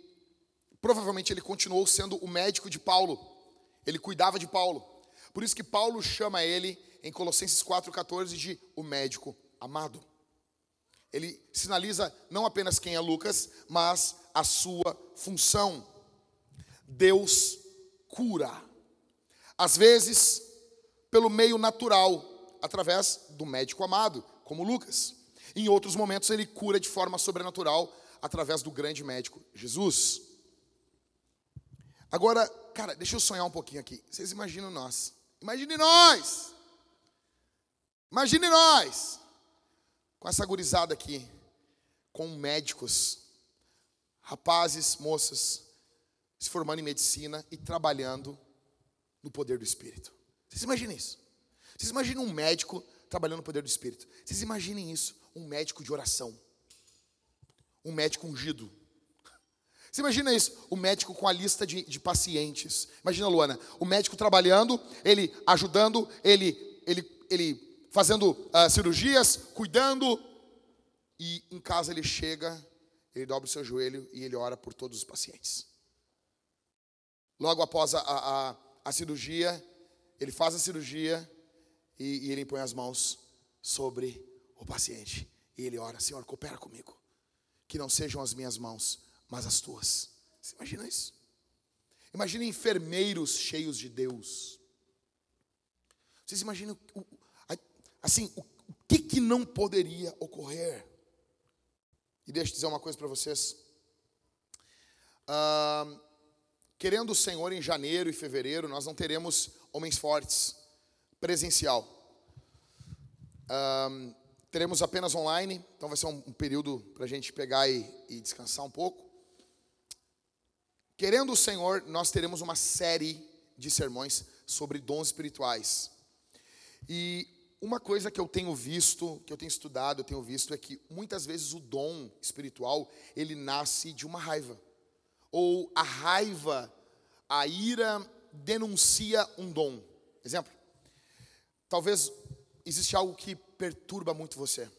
Provavelmente ele continuou sendo o médico de Paulo. Ele cuidava de Paulo. Por isso que Paulo chama ele em Colossenses 4:14 de o médico amado. Ele sinaliza não apenas quem é Lucas, mas a sua função. Deus cura. Às vezes, pelo meio natural, através do médico amado, como Lucas. Em outros momentos, ele cura de forma sobrenatural através do grande médico Jesus. Agora, cara, deixa eu sonhar um pouquinho aqui. Vocês imaginam nós. Imagine nós. Imagine nós. Com essa gurizada aqui. Com médicos. Rapazes, moças. Se formando em medicina e trabalhando no poder do Espírito. Vocês imaginem isso. Vocês imaginam um médico trabalhando no poder do Espírito. Vocês imaginem isso. Um médico de oração. Um médico ungido você imagina isso? O médico com a lista de, de pacientes. Imagina, Luana, o médico trabalhando, ele ajudando, ele, ele, ele fazendo uh, cirurgias, cuidando. E em casa ele chega, ele dobra o seu joelho e ele ora por todos os pacientes. Logo após a, a, a cirurgia, ele faz a cirurgia e, e ele põe as mãos sobre o paciente. E ele ora: Senhor, coopera comigo. Que não sejam as minhas mãos, mas as tuas. Você imagina isso? Imagina enfermeiros cheios de Deus. Vocês imaginam, assim, o que, que não poderia ocorrer? E deixa eu dizer uma coisa para vocês. Ah, querendo o Senhor, em janeiro e fevereiro, nós não teremos homens fortes presencial. Um, teremos apenas online, então vai ser um, um período para a gente pegar e, e descansar um pouco. Querendo o Senhor, nós teremos uma série de sermões sobre dons espirituais. E uma coisa que eu tenho visto, que eu tenho estudado, eu tenho visto é que muitas vezes o dom espiritual, ele nasce de uma raiva. Ou a raiva, a ira denuncia um dom. Exemplo, talvez existe algo que perturba muito você.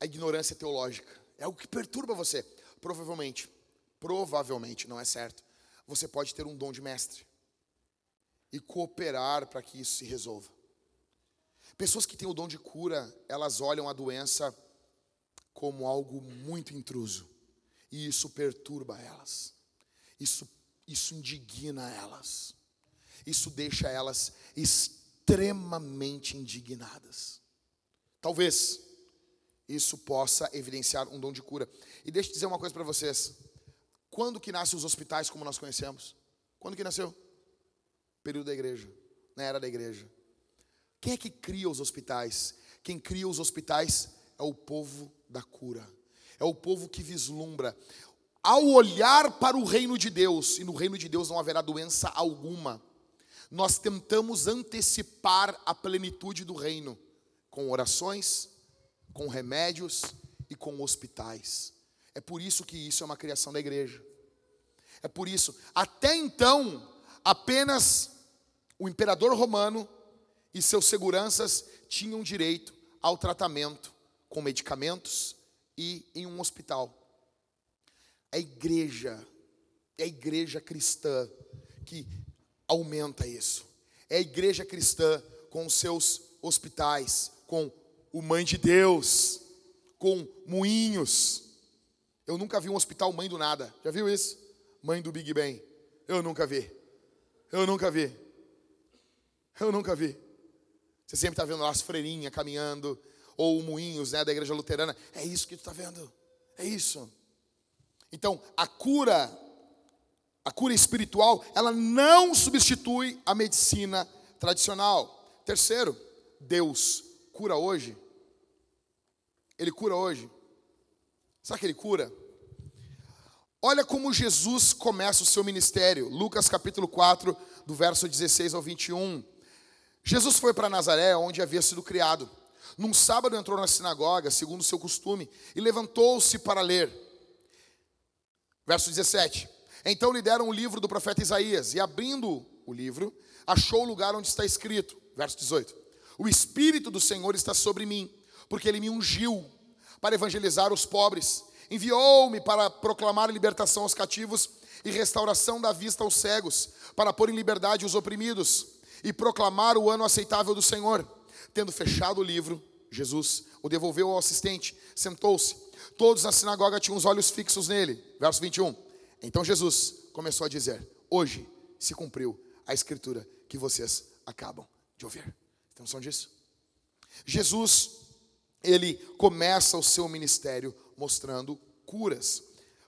A ignorância teológica. É algo que perturba você. Provavelmente, provavelmente, não é certo. Você pode ter um dom de mestre e cooperar para que isso se resolva. Pessoas que têm o dom de cura, elas olham a doença como algo muito intruso. E isso perturba elas. Isso, isso indigna elas. Isso deixa elas extremamente indignadas. Talvez isso possa evidenciar um dom de cura. E deixa eu dizer uma coisa para vocês. Quando que nascem os hospitais como nós conhecemos? Quando que nasceu? Período da igreja, na era da igreja. Quem é que cria os hospitais? Quem cria os hospitais é o povo da cura. É o povo que vislumbra. Ao olhar para o reino de Deus, e no reino de Deus não haverá doença alguma, nós tentamos antecipar a plenitude do reino com orações, com remédios e com hospitais. É por isso que isso é uma criação da igreja. É por isso, até então, apenas o imperador romano e seus seguranças tinham direito ao tratamento com medicamentos e em um hospital. A igreja, é a igreja cristã que aumenta isso. É a igreja cristã com os seus hospitais, com o Mãe de Deus, com moinhos. Eu nunca vi um hospital mãe do nada. Já viu isso? Mãe do Big Bang. Eu nunca vi. Eu nunca vi. Eu nunca vi. Você sempre está vendo lá as freirinhas caminhando, ou moinhos né, da igreja luterana. É isso que tu está vendo. É isso. Então, a cura a cura espiritual, ela não substitui a medicina tradicional. Terceiro, Deus cura hoje. Ele cura hoje. Sabe que ele cura? Olha como Jesus começa o seu ministério. Lucas capítulo 4, do verso 16 ao 21. Jesus foi para Nazaré, onde havia sido criado. Num sábado entrou na sinagoga, segundo o seu costume, e levantou-se para ler. Verso 17. Então lhe deram o livro do profeta Isaías, e abrindo o livro, achou o lugar onde está escrito, verso 18: O Espírito do Senhor está sobre mim, porque ele me ungiu para evangelizar os pobres, enviou-me para proclamar libertação aos cativos e restauração da vista aos cegos, para pôr em liberdade os oprimidos e proclamar o ano aceitável do Senhor. Tendo fechado o livro, Jesus o devolveu ao assistente, sentou-se. Todos na sinagoga tinham os olhos fixos nele. Verso 21. Então Jesus começou a dizer: Hoje se cumpriu a escritura que vocês acabam de ouvir. Tem noção disso? Jesus, ele começa o seu ministério mostrando curas.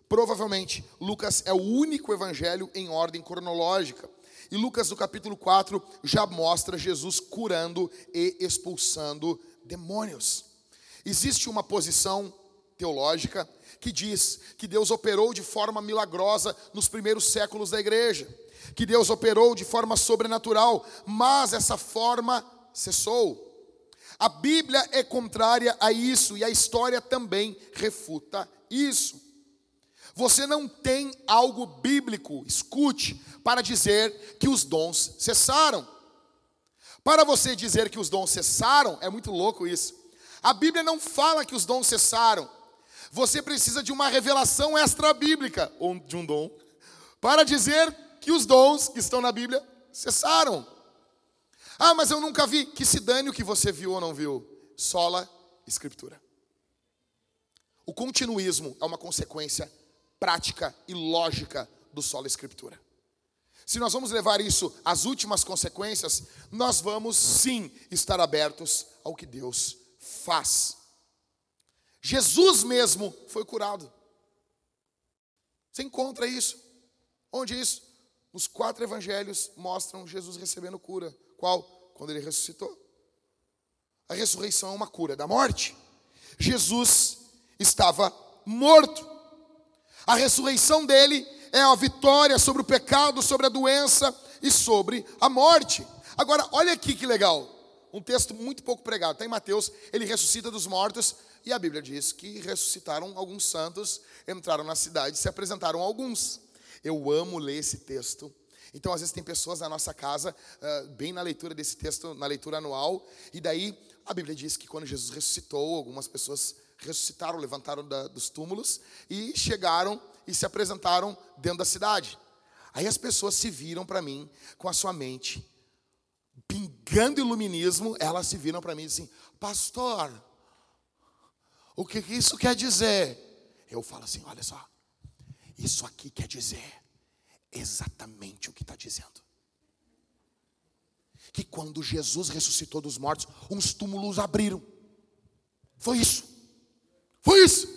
Provavelmente, Lucas é o único evangelho em ordem cronológica. E Lucas, no capítulo 4, já mostra Jesus curando e expulsando demônios. Existe uma posição teológica que diz que Deus operou de forma milagrosa nos primeiros séculos da igreja, que Deus operou de forma sobrenatural, mas essa forma cessou. A Bíblia é contrária a isso e a história também refuta isso. Você não tem algo bíblico, escute, para dizer que os dons cessaram. Para você dizer que os dons cessaram, é muito louco isso. A Bíblia não fala que os dons cessaram. Você precisa de uma revelação extra-bíblica, ou de um dom, para dizer que os dons que estão na Bíblia cessaram. Ah, mas eu nunca vi. Que se dane o que você viu ou não viu. Sola Escritura. O continuismo é uma consequência prática e lógica do sola Escritura. se nós vamos levar isso às últimas consequências, nós vamos sim estar abertos ao que Deus faz. Jesus mesmo foi curado. Você encontra isso? Onde isso? Os quatro evangelhos mostram Jesus recebendo cura. Qual? Quando ele ressuscitou. A ressurreição é uma cura da morte. Jesus estava morto. A ressurreição dele é a vitória sobre o pecado, sobre a doença e sobre a morte. Agora, olha aqui que legal. Um texto muito pouco pregado. Está em Mateus, ele ressuscita dos mortos. E a Bíblia diz que ressuscitaram alguns santos, entraram na cidade, se apresentaram alguns. Eu amo ler esse texto. Então, às vezes, tem pessoas na nossa casa, uh, bem na leitura desse texto, na leitura anual, e daí a Bíblia diz que quando Jesus ressuscitou, algumas pessoas ressuscitaram, levantaram da, dos túmulos e chegaram e se apresentaram dentro da cidade. Aí as pessoas se viram para mim com a sua mente pingando iluminismo, elas se viram para mim e assim, pastor, o que isso quer dizer? Eu falo assim, olha só, isso aqui quer dizer exatamente o que está dizendo. Que quando Jesus ressuscitou dos mortos, uns túmulos abriram. Foi isso. Foi isso.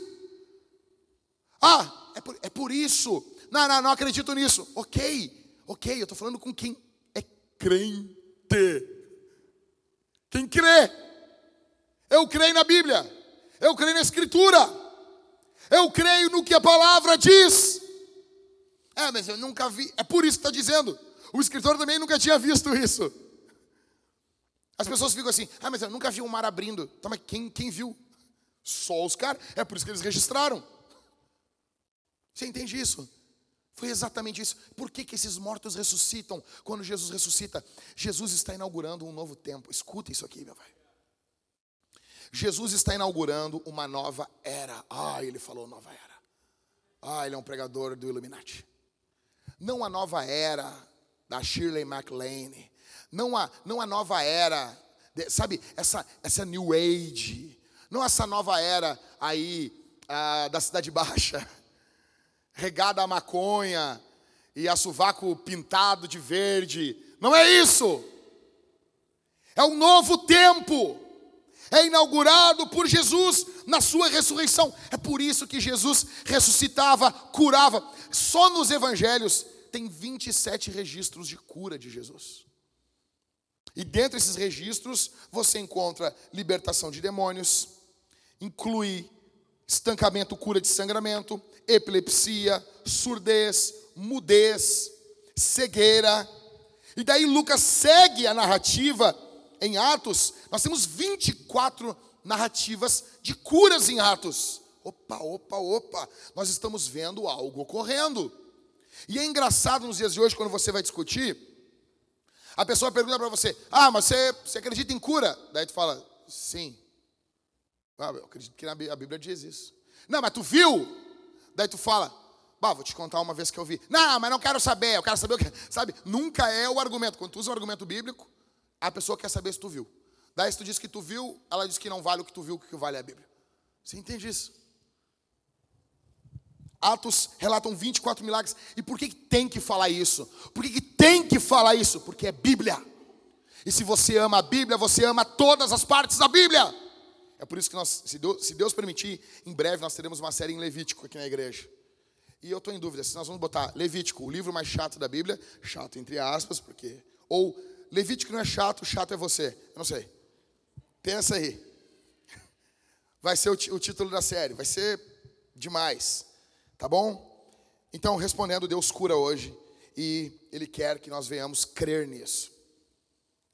Ah, é por, é por isso. Não, não, não acredito nisso. Ok, ok, eu estou falando com quem é crente. Quem crê. Eu creio na Bíblia. Eu creio na Escritura. Eu creio no que a palavra diz. É, mas eu nunca vi. É por isso que está dizendo. O escritor também nunca tinha visto isso. As pessoas ficam assim, ah, mas eu nunca vi um mar abrindo. Tá, mas quem, quem viu? Só os caras. É por isso que eles registraram. Você entende isso? Foi exatamente isso. Por que, que esses mortos ressuscitam quando Jesus ressuscita? Jesus está inaugurando um novo tempo. Escuta isso aqui, meu velho. Jesus está inaugurando uma nova era. Ah, ele falou nova era. Ah, ele é um pregador do Illuminati. Não a nova era da Shirley MacLaine. Não a, não a nova era, de, sabe, essa, essa New Age. Não essa nova era aí ah, da Cidade Baixa regada a maconha e a sovaco pintado de verde. Não é isso. É um novo tempo. É inaugurado por Jesus na sua ressurreição. É por isso que Jesus ressuscitava, curava. Só nos evangelhos tem 27 registros de cura de Jesus. E dentro desses registros você encontra libertação de demônios, inclui estancamento, cura de sangramento, epilepsia, surdez, mudez, cegueira. E daí Lucas segue a narrativa em Atos. Nós temos 24 narrativas de curas em Atos. Opa, opa, opa. Nós estamos vendo algo ocorrendo. E é engraçado nos dias de hoje, quando você vai discutir, a pessoa pergunta para você: Ah, mas você, você acredita em cura? Daí tu fala: Sim. Ah, eu acredito que a Bíblia diz isso. Não, mas tu viu? Daí tu fala, bah, vou te contar uma vez que eu vi. Não, mas não quero saber, eu quero saber o que. Sabe? Nunca é o argumento. Quando tu usa um argumento bíblico, a pessoa quer saber se tu viu. Daí se tu diz que tu viu, ela diz que não vale o que tu viu, o que vale é a Bíblia. Você entende isso? Atos relatam 24 milagres. E por que, que tem que falar isso? Por que, que tem que falar isso? Porque é Bíblia. E se você ama a Bíblia, você ama todas as partes da Bíblia. É por isso que nós, se Deus, permitir, em breve nós teremos uma série em Levítico aqui na igreja. E eu estou em dúvida se nós vamos botar Levítico, o livro mais chato da Bíblia, chato entre aspas, porque. Ou Levítico não é chato, chato é você. Eu não sei. Pensa aí. Vai ser o, o título da série, vai ser demais. Tá bom? Então, respondendo, Deus cura hoje e Ele quer que nós venhamos crer nisso.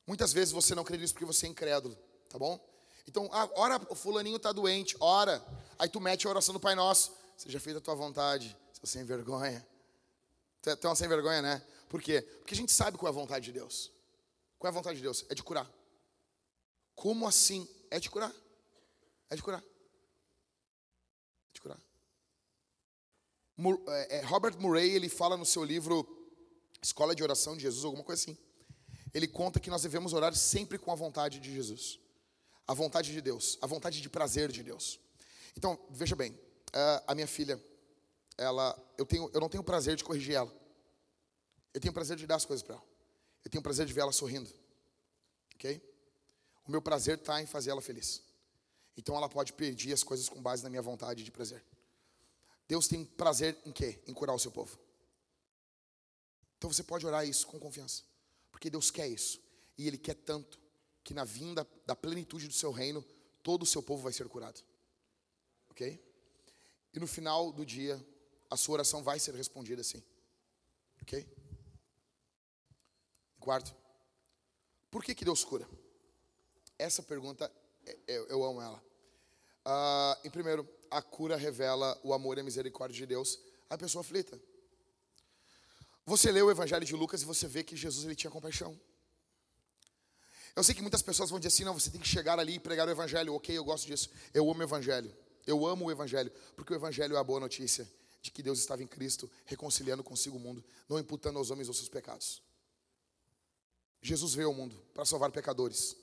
Muitas vezes você não crê nisso porque você é incrédulo, tá bom? Então, ah, ora, o fulaninho está doente, ora. Aí tu mete a oração do Pai Nosso. Seja feita a tua vontade, seu sem vergonha. Tu é, é um sem vergonha, né? Por quê? Porque a gente sabe qual é a vontade de Deus. Qual é a vontade de Deus? É de curar. Como assim? É de curar. É de curar. É de curar. É, é, Robert Murray, ele fala no seu livro Escola de Oração de Jesus, alguma coisa assim. Ele conta que nós devemos orar sempre com a vontade de Jesus a vontade de Deus, a vontade de prazer de Deus. Então, veja bem, a minha filha, ela, eu, tenho, eu não tenho prazer de corrigir ela. Eu tenho prazer de dar as coisas para ela. Eu tenho prazer de ver ela sorrindo. Ok? O meu prazer está em fazer ela feliz. Então ela pode pedir as coisas com base na minha vontade de prazer. Deus tem prazer em quê? Em curar o seu povo. Então você pode orar isso com confiança. Porque Deus quer isso. E Ele quer tanto que na vinda da plenitude do seu reino, todo o seu povo vai ser curado. Ok? E no final do dia, a sua oração vai ser respondida assim. Ok? Quarto, por que, que Deus cura? Essa pergunta, é, eu, eu amo ela. Uh, em primeiro, a cura revela o amor e a misericórdia de Deus à pessoa aflita. Você lê o Evangelho de Lucas e você vê que Jesus ele tinha compaixão. Eu sei que muitas pessoas vão dizer assim, não, você tem que chegar ali e pregar o Evangelho. Ok, eu gosto disso. Eu amo o Evangelho. Eu amo o Evangelho, porque o Evangelho é a boa notícia de que Deus estava em Cristo, reconciliando consigo o mundo, não imputando aos homens os seus pecados. Jesus veio ao mundo para salvar pecadores.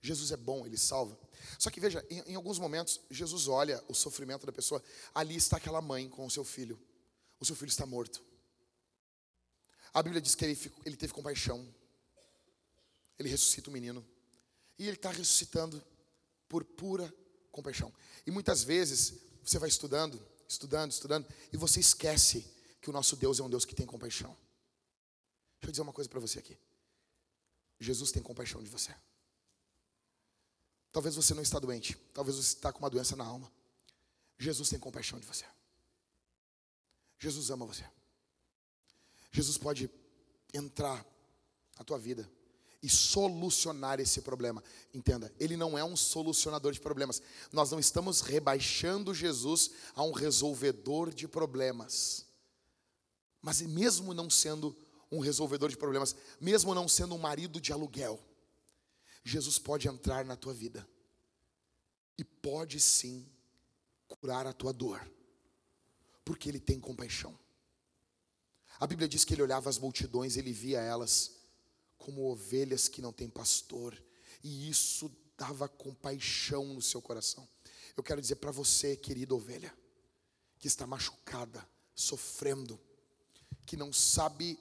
Jesus é bom, ele salva. Só que veja, em, em, alguns momentos, Jesus olha o sofrimento da pessoa. Ali está aquela mãe com o seu filho. O seu filho está morto. A Bíblia diz que ele, ele teve compaixão. Ele ressuscita o menino. E ele está ressuscitando por pura compaixão. E muitas vezes você vai estudando, estudando, estudando, e você esquece que o nosso Deus é um Deus que tem compaixão. Deixa eu dizer uma coisa para você aqui. Jesus tem compaixão de você. Talvez você não está doente, talvez você está com uma doença na alma. Jesus tem compaixão de você. Jesus ama você. Jesus pode entrar na tua vida e solucionar esse problema. Entenda, ele não é um solucionador de problemas. Nós não estamos rebaixando Jesus a um resolvedor de problemas. Mas mesmo não sendo um resolvedor de problemas, mesmo não sendo um marido de aluguel, Jesus pode entrar na tua vida e pode sim curar a tua dor, porque Ele tem compaixão. A Bíblia diz que Ele olhava as multidões, Ele via elas como ovelhas que não têm pastor, e isso dava compaixão no seu coração. Eu quero dizer para você, querida ovelha, que está machucada, sofrendo, que não sabe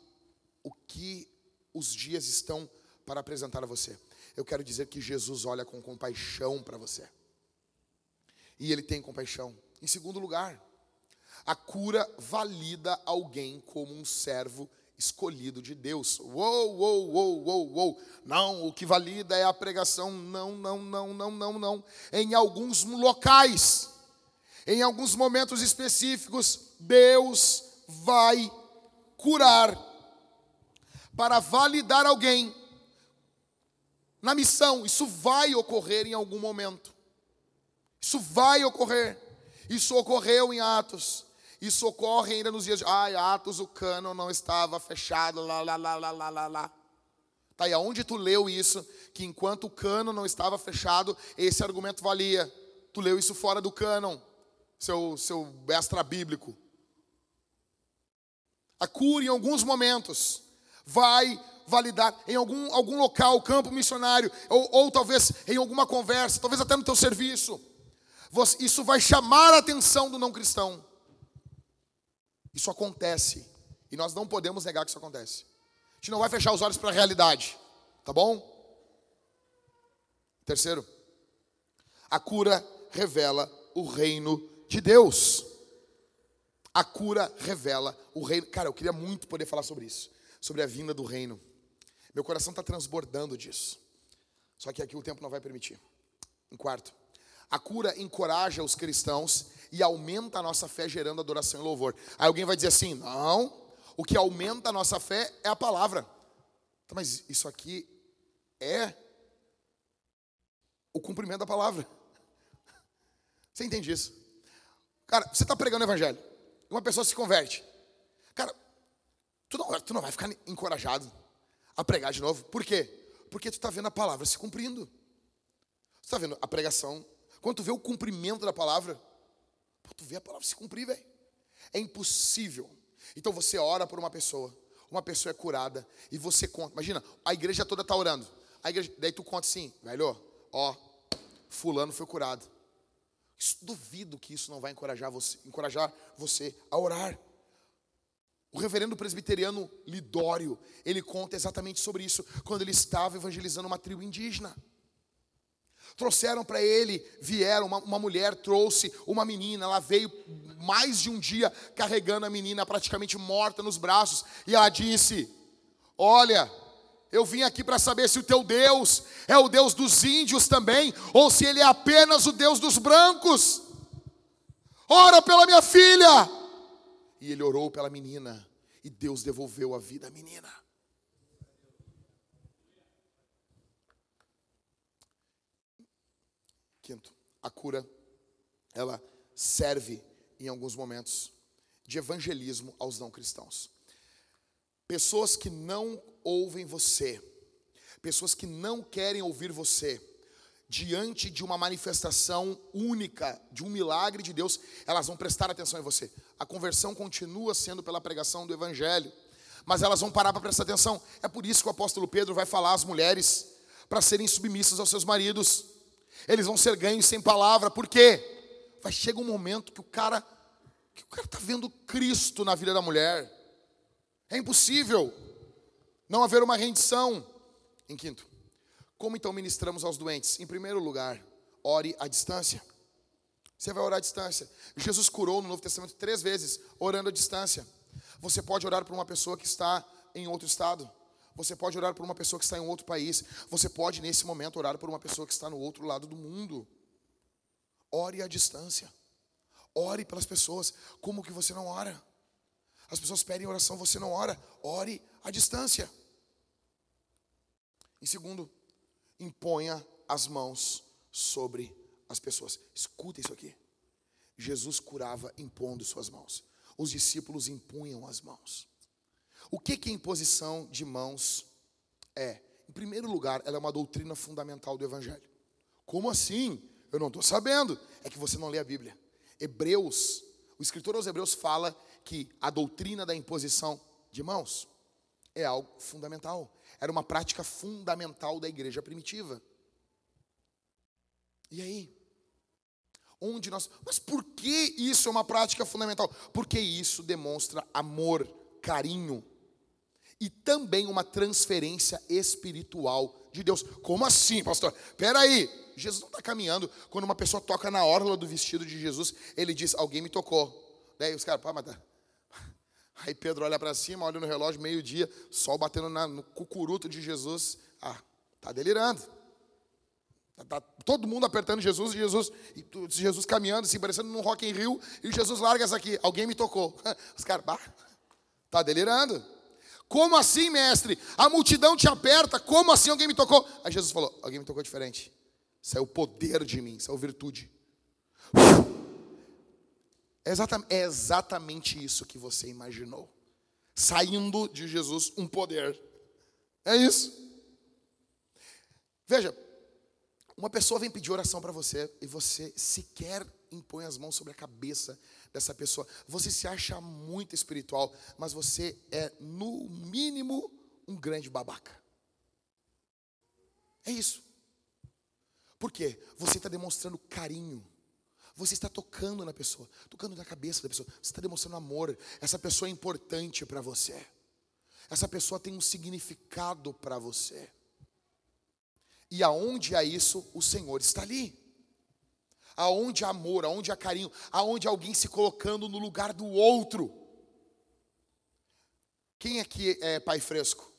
o que os dias estão para apresentar a você. Eu quero dizer que Jesus olha com compaixão para você. E ele tem compaixão. Em segundo lugar, a cura valida alguém como um servo escolhido de Deus. Uou, uou, uou, uou, uou. Não, o que valida é a pregação. Não, não, não, não, não, não. Em alguns locais, em alguns momentos específicos, Deus vai curar para validar alguém na missão. Isso vai ocorrer em algum momento. Isso vai ocorrer. Isso ocorreu em Atos. Isso ocorre ainda nos dias de. Ai, Atos, o cano não estava fechado, lá, lá, lá, lá, lá, lá. Tá aí, aonde tu leu isso? Que enquanto o cano não estava fechado, esse argumento valia. Tu leu isso fora do cânon, seu, seu extra bíblico. A cura em alguns momentos vai validar em algum, algum local, campo missionário, ou, ou talvez em alguma conversa, talvez até no teu serviço. Você, isso vai chamar a atenção do não cristão. Isso acontece. E nós não podemos negar que isso acontece. A gente não vai fechar os olhos para a realidade. Tá bom? Terceiro, a cura revela o reino de Deus. A cura revela o reino. Cara, eu queria muito poder falar sobre isso sobre a vinda do reino. Meu coração está transbordando disso. Só que aqui o tempo não vai permitir. Em quarto, a cura encoraja os cristãos e aumenta a nossa fé, gerando adoração e louvor. Aí alguém vai dizer assim: não, o que aumenta a nossa fé é a palavra. Tá, mas isso aqui é o cumprimento da palavra. Você entende isso? Cara, você está pregando o evangelho, uma pessoa se converte. Cara, tu não, tu não vai ficar encorajado a pregar de novo. Por quê? Porque tu está vendo a palavra se cumprindo. Tu está vendo a pregação. Quando tu vê o cumprimento da palavra, tu vê a palavra se cumprir, velho. É impossível. Então você ora por uma pessoa, uma pessoa é curada e você conta. Imagina, a igreja toda está orando. A igreja, daí tu conta assim, velho, ó, fulano foi curado. Isso, duvido que isso não vai encorajar você, encorajar você a orar. O reverendo presbiteriano Lidório, ele conta exatamente sobre isso, quando ele estava evangelizando uma tribo indígena. Trouxeram para ele, vieram, uma, uma, mulher trouxe uma menina, ela veio mais de um dia carregando a menina praticamente morta nos braços, e ela disse: Olha, eu vim aqui para saber se o teu Deus é o Deus dos índios também, ou se ele é apenas o Deus dos brancos. Ora pela minha filha. E ele orou pela menina, e Deus devolveu a vida à menina. Quinto, a cura, ela serve em alguns momentos de evangelismo aos não cristãos. Pessoas que não ouvem você, pessoas que não querem ouvir você, diante de uma manifestação única, de um milagre de Deus, elas vão prestar atenção em você. A conversão continua sendo pela pregação do Evangelho, mas elas vão parar para prestar atenção. É por isso que o apóstolo Pedro vai falar às mulheres para serem submissas aos seus maridos. Eles vão ser ganhos sem palavra, por quê? Vai chegar um momento que o cara, que o cara está vendo Cristo na vida da mulher. É impossível não haver uma rendição. Em quinto, como então ministramos aos doentes? Em primeiro lugar, ore à distância. Você vai orar à distância. Jesus curou no Novo Testamento três vezes, orando à distância. Você pode orar por uma pessoa que está em outro estado. Você pode orar por uma pessoa que está em outro país. Você pode, nesse momento, orar por uma pessoa que está no outro lado do mundo. Ore à distância. Ore pelas pessoas. Como que você não ora? As pessoas pedem oração, você não ora. Ore à distância. Em segundo, imponha as mãos sobre as pessoas. Escuta isso aqui. Jesus curava impondo suas mãos. Os discípulos impunham as mãos. O que, que a imposição de mãos é? Em primeiro lugar, ela é uma doutrina fundamental do Evangelho. Como assim? Eu não estou sabendo. É que você não lê a Bíblia. Hebreus, o escritor aos Hebreus fala que a doutrina da imposição de mãos é algo fundamental. Era uma prática fundamental da igreja primitiva. E aí? Onde nós. Mas por que isso é uma prática fundamental? Porque isso demonstra amor, carinho e também uma transferência espiritual de Deus. Como assim, pastor? Espera aí. Jesus não está caminhando. Quando uma pessoa toca na orla do vestido de Jesus, ele diz: Alguém me tocou. Daí os caras, pá, tá, Aí Pedro olha para cima, olha no relógio, meio-dia, sol batendo na, no cucuruto de Jesus. Ah, tá delirando. Tá, tá todo mundo apertando Jesus e Jesus, e Jesus caminhando, assim, parecendo num Rock in Rio, e Jesus larga essa aqui. Alguém me tocou. Os caras, bah, tá delirando. Como assim, mestre? A multidão te aperta, como assim alguém me tocou? Aí Jesus falou: alguém me tocou diferente. Isso é o poder de mim, isso é virtude. É exatamente, é exatamente isso que você imaginou. Saindo de Jesus um poder. É isso. Veja, uma pessoa vem pedir oração para você e você sequer impõe as mãos sobre a cabeça dessa pessoa. Você se acha muito espiritual, mas você é, no mínimo, um grande babaca. É isso. Por quê? Você está demonstrando carinho você está tocando na pessoa, tocando na cabeça da pessoa. Você está demonstrando amor. Essa pessoa é importante para você. Essa pessoa tem um significado para você. E aonde há isso, o Senhor está ali. Aonde há amor, aonde há carinho, aonde há alguém se colocando no lugar do outro. Quem aqui é pai fresco?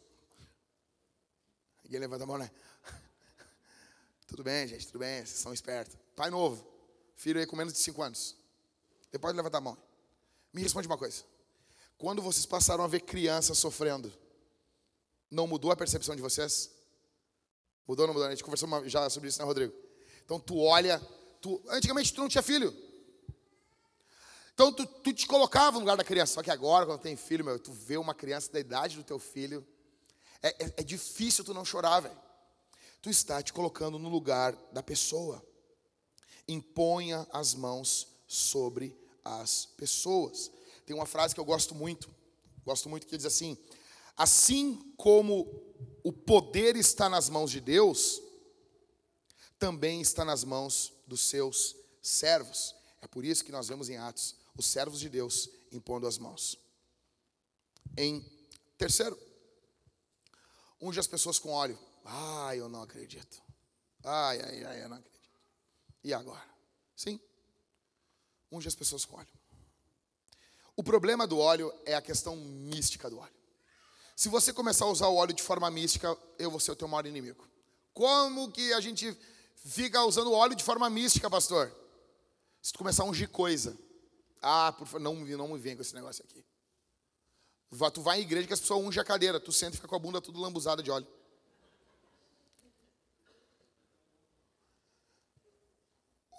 Ninguém levanta a mão, né? Tudo bem, gente, tudo bem, vocês são espertos. Pai novo. Filho aí com menos de 5 anos. Depois de levantar a mão. Me responde uma coisa. Quando vocês passaram a ver crianças sofrendo, não mudou a percepção de vocês? Mudou ou não mudou? A gente conversou já sobre isso, né, Rodrigo? Então tu olha, tu, antigamente tu não tinha filho. Então tu, tu te colocava no lugar da criança. Só que agora, quando tem filho, meu, tu vê uma criança da idade do teu filho, é, é, é difícil tu não chorar, velho. Tu está te colocando no lugar da pessoa imponha as mãos sobre as pessoas. Tem uma frase que eu gosto muito, gosto muito que diz assim: assim como o poder está nas mãos de Deus, também está nas mãos dos seus servos. É por isso que nós vemos em Atos os servos de Deus impondo as mãos. Em terceiro, unge as pessoas com óleo. Ai, eu não acredito. Ai, ai, ai, eu não acredito. E agora? Sim. Unge as pessoas com óleo. O problema do óleo é a questão mística do óleo. Se você começar a usar o óleo de forma mística, eu vou ser o teu maior inimigo. Como que a gente fica usando óleo de forma mística, pastor? Se tu começar a ungir coisa. Ah, por favor, não, não me vem com esse negócio aqui. Tu vai em igreja que as pessoas ungem a cadeira, tu senta e fica com a bunda tudo lambuzada de óleo.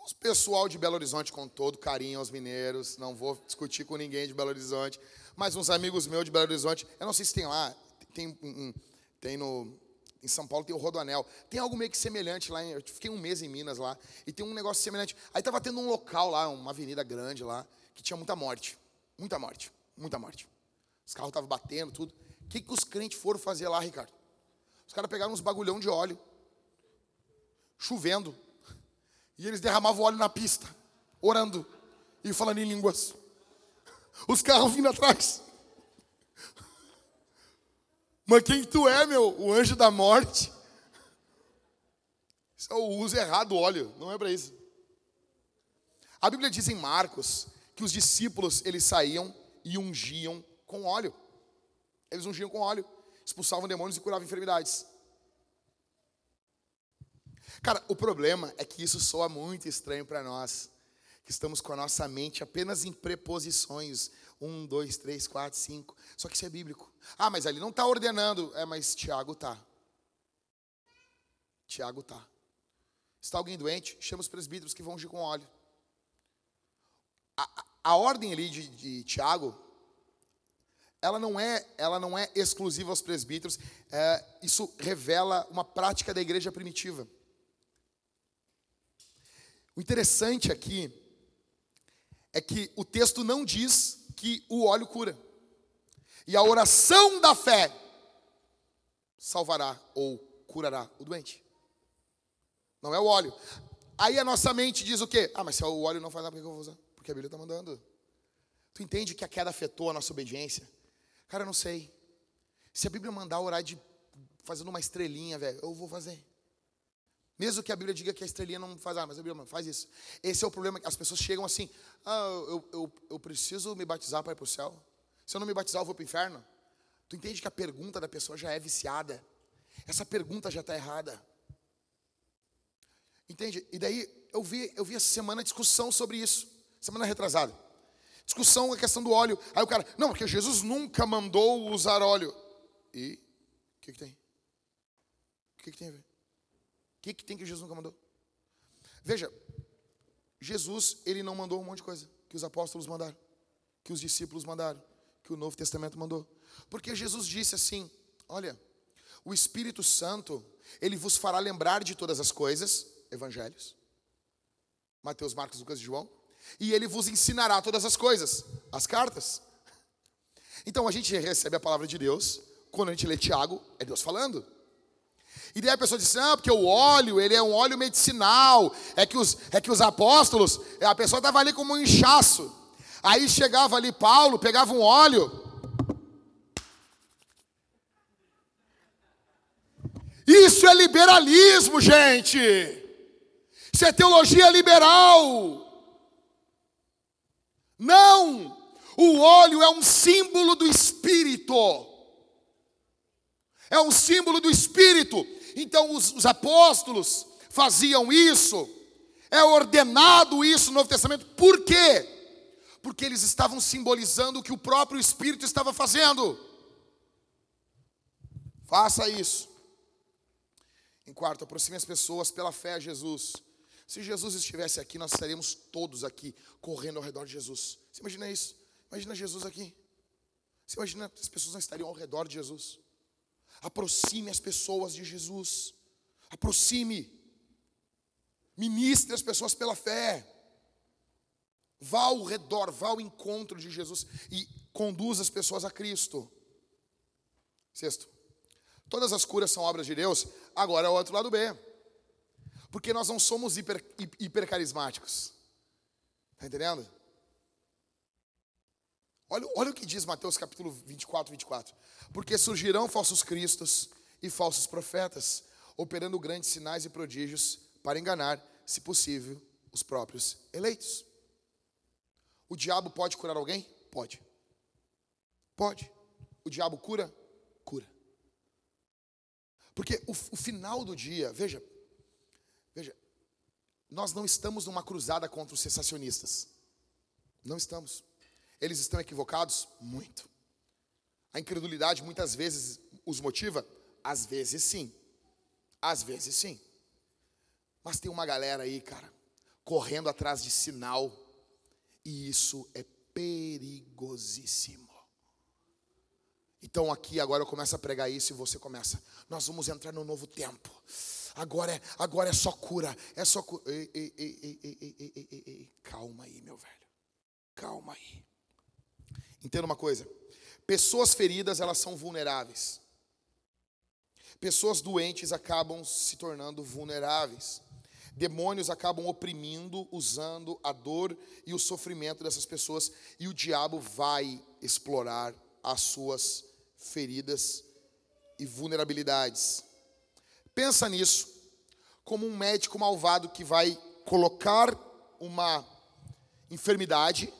Os pessoal de Belo Horizonte, com todo carinho aos mineiros, não vou discutir com ninguém de Belo Horizonte, mas uns amigos meus de Belo Horizonte, eu não sei se tem lá, tem, tem no, em São Paulo tem o Rodoanel. Tem algo meio que semelhante lá. Eu fiquei um mês em Minas lá. E tem um negócio semelhante. Aí estava tendo um local lá, uma avenida grande lá, que tinha muita morte. Muita morte. Muita morte. Os carros estavam batendo, tudo. O que, que os crentes foram fazer lá, Ricardo? Os caras pegaram uns bagulhão de óleo, chovendo, e eles derramavam óleo na pista, orando e falando em línguas. Os carros vindo atrás. Mas quem tu é, meu? O anjo da morte? Isso é o uso errado do óleo, não é para isso. A Bíblia diz em Marcos que os discípulos eles saíam e ungiam com óleo. Eles ungiam com óleo, expulsavam demônios e curavam enfermidades. Cara, o problema é que isso soa muito estranho para nós, que estamos com a nossa mente apenas em preposições. Um, dois, três, quatro, cinco. Só que isso é bíblico. Ah, mas ali não está ordenando. É, mas Tiago está. Tiago está. Está alguém doente? Chama os presbíteros que vão ungir com óleo. A, a, a ordem ali de, de Tiago ela não é, ela não é exclusiva aos presbíteros. É, isso revela uma prática da igreja primitiva. Interessante aqui é que o texto não diz que o óleo cura. E a oração da fé salvará ou curará o doente. Não é o óleo. Aí a nossa mente diz o quê? Ah, mas se o óleo não faz nada, por que eu vou usar? Porque a Bíblia está mandando. Tu entende que a queda afetou a nossa obediência? Cara, eu não sei. Se a Bíblia mandar orar de fazendo uma estrelinha, velho, eu vou fazer. Mesmo que a Bíblia diga que a estrelinha não faz, ah, mas a Bíblia faz isso. Esse é o problema, as pessoas chegam assim, ah, eu, eu, eu preciso me batizar para ir para o céu. Se eu não me batizar, eu vou para o inferno. Tu entende que a pergunta da pessoa já é viciada. Essa pergunta já está errada. Entende? E daí eu vi, eu vi essa semana discussão sobre isso. Semana retrasada. Discussão a questão do óleo. Aí o cara, não, porque Jesus nunca mandou usar óleo. E o que, que tem? O que, que tem a ver? O que, que tem que Jesus nunca mandou? Veja, Jesus, ele não mandou um monte de coisa que os apóstolos mandaram, que os discípulos mandaram, que o Novo Testamento mandou. Porque Jesus disse assim: Olha, o Espírito Santo, ele vos fará lembrar de todas as coisas, evangelhos, Mateus, Marcos, Lucas e João, e ele vos ensinará todas as coisas, as cartas. Então a gente recebe a palavra de Deus, quando a gente lê Tiago, é Deus falando. E daí a pessoa diz, não, porque o óleo, ele é um óleo medicinal, é que os, é que os apóstolos, a pessoa estava ali como um inchaço. Aí chegava ali Paulo, pegava um óleo. Isso é liberalismo, gente. Isso é teologia liberal. Não! O óleo é um símbolo do Espírito. É um símbolo do Espírito. Então os, os apóstolos faziam isso. É ordenado isso no Novo Testamento. Por quê? Porque eles estavam simbolizando o que o próprio Espírito estava fazendo. Faça isso. Em quarto, aproxime as pessoas pela fé a Jesus. Se Jesus estivesse aqui, nós estaríamos todos aqui correndo ao redor de Jesus. Você imagina isso? Imagina Jesus aqui. Você imagina as pessoas não estariam ao redor de Jesus. Aproxime as pessoas de Jesus. Aproxime. Ministre as pessoas pela fé. Vá ao redor, vá ao encontro de Jesus e conduza as pessoas a Cristo. Sexto, todas as curas são obras de Deus. Agora é o outro lado B. Porque nós não somos hiper, hipercarismáticos. Está entendendo? Olha, olha o que diz Mateus capítulo 24, 24. Porque surgirão falsos cristos e falsos profetas, operando grandes sinais e prodígios para enganar, se possível, os próprios eleitos. O diabo pode curar alguém? Pode. Pode. O diabo cura? Cura. Porque o, o final do dia, veja, veja, nós não estamos numa cruzada contra os sensacionistas. Não estamos. Eles estão equivocados? Muito. A incredulidade muitas vezes os motiva? Às vezes sim. Às vezes sim. Mas tem uma galera aí, cara, correndo atrás de sinal, e isso é perigosíssimo. Então aqui agora eu começo a pregar isso e você começa. Nós vamos entrar no novo tempo. Agora é, agora é só cura, é só cura. Ei, ei, ei, Calma aí, meu velho. Calma aí. Entenda uma coisa. Pessoas feridas, elas são vulneráveis. Pessoas doentes acabam se tornando vulneráveis. Demônios acabam oprimindo, usando a dor e o sofrimento dessas pessoas, e o diabo vai explorar as suas feridas e vulnerabilidades. Pensa nisso como um médico malvado que vai colocar uma enfermidade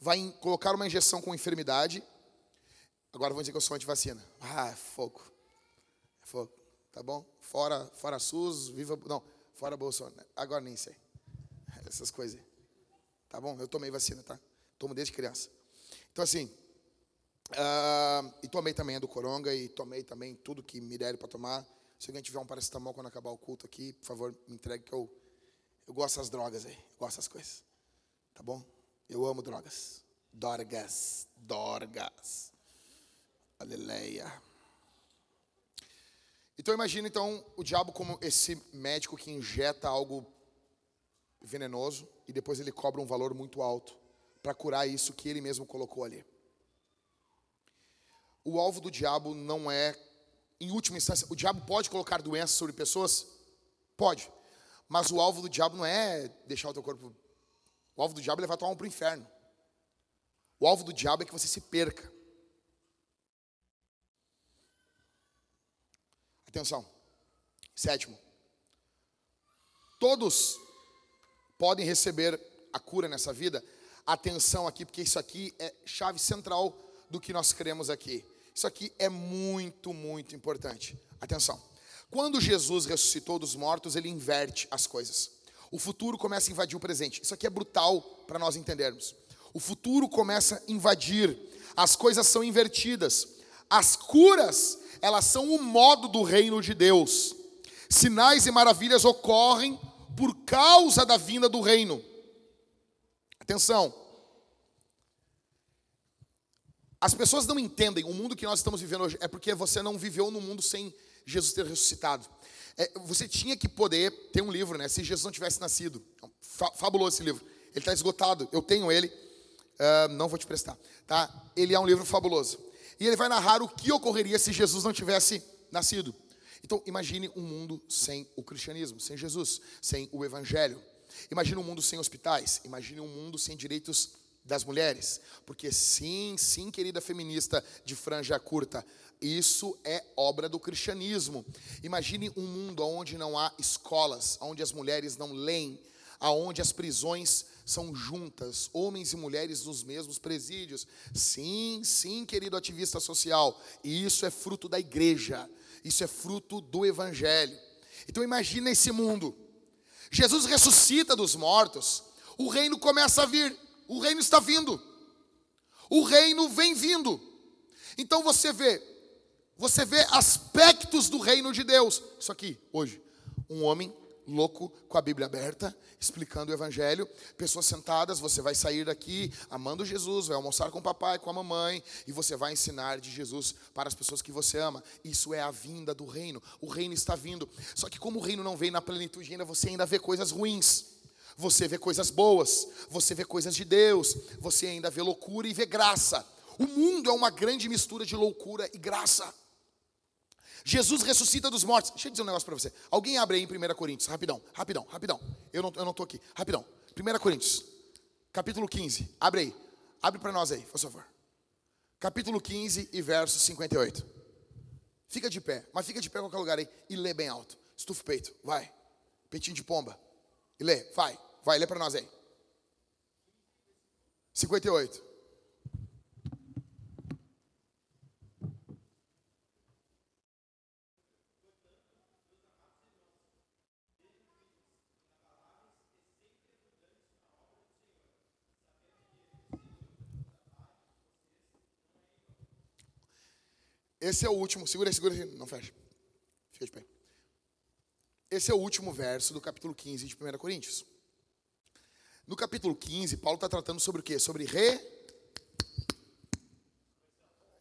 vai colocar uma injeção com enfermidade. Agora vão dizer que eu sou antivacina. Ah, é fogo. É fogo. Tá bom? Fora, fora SUS, viva. Não, fora Bolsonaro. Agora nem sei. Essas coisas. Tá bom? Eu tomei vacina, tá? Tomo desde criança. Então, assim. Uh, e tomei também a do Coronga e tomei também tudo que me deram para tomar. Se alguém tiver um paracetamol quando acabar o culto aqui, por favor, me entregue que eu, eu gosto das drogas aí. Eu gosto das coisas. Tá bom? Eu amo drogas. Dorgas. Dorgas. Aleluia. Então imagina então o diabo como esse médico que injeta algo venenoso e depois ele cobra um valor muito alto para curar isso que ele mesmo colocou ali. O alvo do diabo não é, em última instância, o diabo pode colocar doenças sobre pessoas? Pode. Mas o alvo do diabo não é deixar o teu corpo o alvo do diabo é levar tua alma para o inferno. O alvo do diabo é que você se perca. Atenção. Sétimo. Todos podem receber a cura nessa vida. Atenção aqui, porque isso aqui é chave central do que nós queremos aqui. Isso aqui é muito, muito importante. Atenção. Quando Jesus ressuscitou dos mortos, ele inverte as coisas. O futuro começa a invadir o presente. Isso aqui é brutal para nós entendermos. O futuro começa a invadir, as coisas são invertidas. As curas, elas são o modo do reino de Deus. Sinais e maravilhas ocorrem por causa da vinda do reino. Atenção. As pessoas não entendem o mundo que nós estamos vivendo hoje é porque você não viveu no mundo sem Jesus ter ressuscitado. É, você tinha que poder ter um livro, né? Se Jesus não tivesse nascido. Fabuloso esse livro. Ele está esgotado. Eu tenho ele. Uh, não vou te prestar. Tá? Ele é um livro fabuloso. E ele vai narrar o que ocorreria se Jesus não tivesse nascido. Então, imagine um mundo sem o cristianismo, sem Jesus, sem o evangelho. Imagine um mundo sem hospitais. Imagine um mundo sem direitos das mulheres. Porque sim, sim, querida feminista de franja curta, isso é obra do cristianismo. Imagine um mundo onde não há escolas, onde as mulheres não leem, aonde as prisões são juntas, homens e mulheres nos mesmos presídios. Sim, sim, querido ativista social, isso é fruto da igreja. Isso é fruto do evangelho. Então imagine esse mundo. Jesus ressuscita dos mortos, o reino começa a vir, o reino está vindo. O reino vem vindo. Então você vê você vê aspectos do reino de Deus. Isso aqui, hoje. Um homem louco com a Bíblia aberta, explicando o Evangelho. Pessoas sentadas, você vai sair daqui amando Jesus, vai almoçar com o papai, com a mamãe, e você vai ensinar de Jesus para as pessoas que você ama. Isso é a vinda do reino. O reino está vindo. Só que como o reino não vem na plenitude ainda, você ainda vê coisas ruins. Você vê coisas boas, você vê coisas de Deus, você ainda vê loucura e vê graça. O mundo é uma grande mistura de loucura e graça. Jesus ressuscita dos mortos. Deixa eu dizer um negócio para você. Alguém abre aí em 1 Coríntios, rapidão, rapidão, rapidão. Eu não, eu não tô aqui, rapidão. 1 Coríntios, capítulo 15. Abre aí. Abre para nós aí, por favor. Capítulo 15 e verso 58. Fica de pé, mas fica de pé em qualquer lugar aí e lê bem alto. Estufa o peito, vai. Peitinho de pomba. E lê, vai. Vai, lê para nós aí. 58. Esse é o último. Segura segura. Não fecha. Fica de pé. Esse é o último verso do capítulo 15 de 1 Coríntios. No capítulo 15, Paulo está tratando sobre o quê? Sobre re.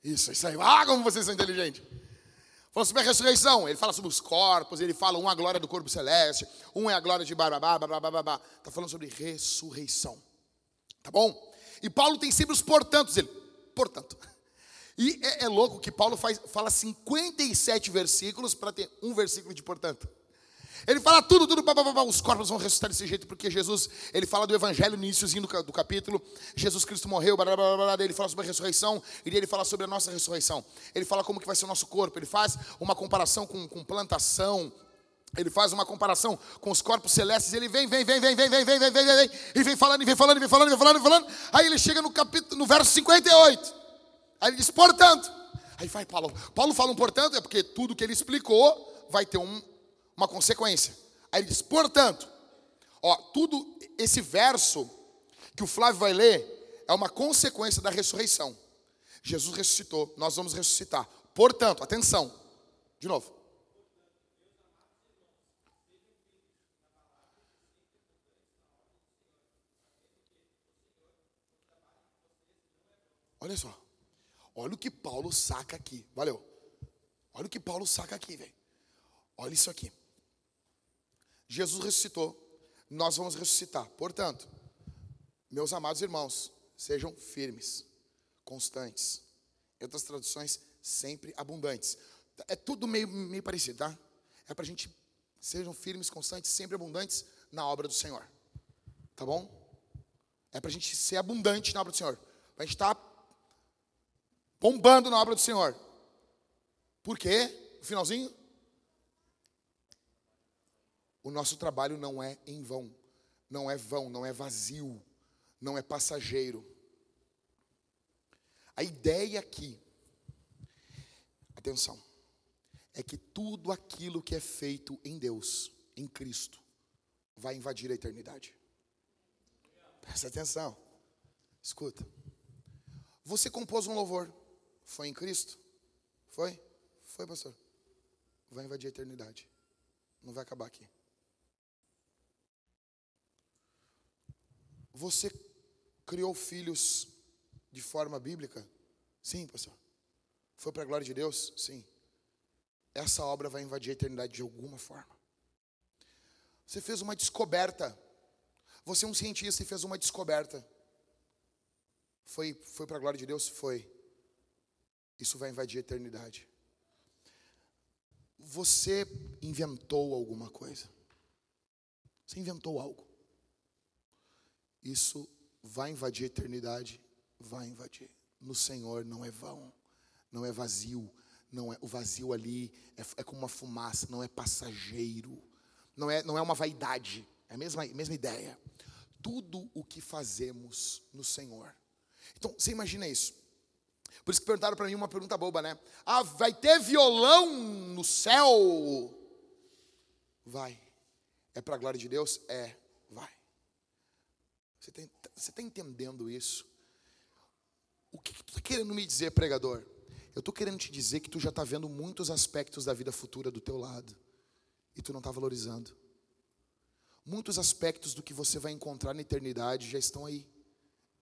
Isso, isso aí. Ah, como vocês são inteligentes. Fala sobre a ressurreição. Ele fala sobre os corpos. Ele fala um é a glória do corpo celeste. Um é a glória de bababá, babá. Está falando sobre ressurreição. Tá bom? E Paulo tem sempre os portantos. Ele, portanto. E é, é louco que Paulo faz, fala 57 versículos para ter um versículo de portanto. Ele fala tudo, tudo, blá, os corpos vão ressuscitar desse jeito, porque Jesus, ele fala do evangelho no iníciozinho do, do capítulo, Jesus Cristo morreu, blá, blá, blá, blá, ele fala sobre a ressurreição, e ele fala sobre a nossa ressurreição. Ele fala como que vai ser o nosso corpo, ele faz uma comparação com, com plantação, ele faz uma comparação com os corpos celestes, ele vem, vem, vem, vem, vem, vem, vem, vem, vem, vem, e vem falando, e vem falando, e vem falando, e vem falando, e vem falando, aí ele chega no capítulo, no verso 58, aí ele diz, portanto, aí vai Paulo, Paulo fala um portanto, é porque tudo que ele explicou vai ter um, uma consequência. Aí ele diz, portanto, ó, tudo esse verso que o Flávio vai ler é uma consequência da ressurreição. Jesus ressuscitou, nós vamos ressuscitar. Portanto, atenção, de novo. Olha só. Olha o que Paulo saca aqui. Valeu. Olha o que Paulo saca aqui, velho. Olha isso aqui. Jesus ressuscitou, nós vamos ressuscitar. Portanto, meus amados irmãos, sejam firmes, constantes. Em outras traduções, sempre abundantes. É tudo meio, meio parecido, tá? É para a gente sejam firmes, constantes, sempre abundantes na obra do Senhor. Tá bom? É para a gente ser abundante na obra do Senhor. Para a gente estar tá bombando na obra do Senhor. Por quê? No finalzinho? O nosso trabalho não é em vão, não é vão, não é vazio, não é passageiro. A ideia aqui, atenção, é que tudo aquilo que é feito em Deus, em Cristo, vai invadir a eternidade. Presta atenção, escuta. Você compôs um louvor, foi em Cristo? Foi? Foi, pastor? Vai invadir a eternidade. Não vai acabar aqui. Você criou filhos de forma bíblica? Sim, pastor. Foi para a glória de Deus? Sim. Essa obra vai invadir a eternidade de alguma forma. Você fez uma descoberta. Você é um cientista e fez uma descoberta. Foi, foi para a glória de Deus? Foi. Isso vai invadir a eternidade. Você inventou alguma coisa. Você inventou algo. Isso vai invadir a eternidade, vai invadir. No Senhor não é vão, não é vazio, não é o vazio ali é, é como uma fumaça, não é passageiro, não é não é uma vaidade, é a mesma mesma ideia. Tudo o que fazemos no Senhor. Então, você imagina isso. Por isso que perguntaram para mim uma pergunta boba, né? Ah, vai ter violão no céu? Vai. É para a glória de Deus? É, vai. Você está entendendo isso? O que, que tu está querendo me dizer, pregador? Eu estou querendo te dizer que tu já está vendo muitos aspectos da vida futura do teu lado e tu não está valorizando. Muitos aspectos do que você vai encontrar na eternidade já estão aí.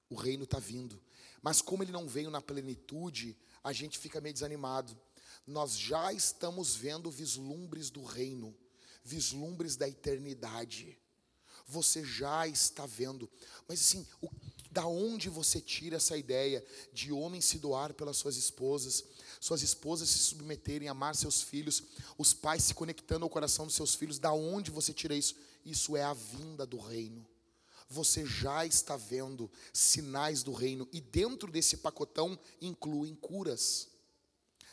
O reino está vindo. Mas como ele não veio na plenitude, a gente fica meio desanimado. Nós já estamos vendo vislumbres do reino, vislumbres da eternidade você já está vendo. Mas assim, o, da onde você tira essa ideia de homem se doar pelas suas esposas, suas esposas se submeterem a amar seus filhos, os pais se conectando ao coração dos seus filhos, da onde você tira isso? Isso é a vinda do reino. Você já está vendo sinais do reino e dentro desse pacotão incluem curas.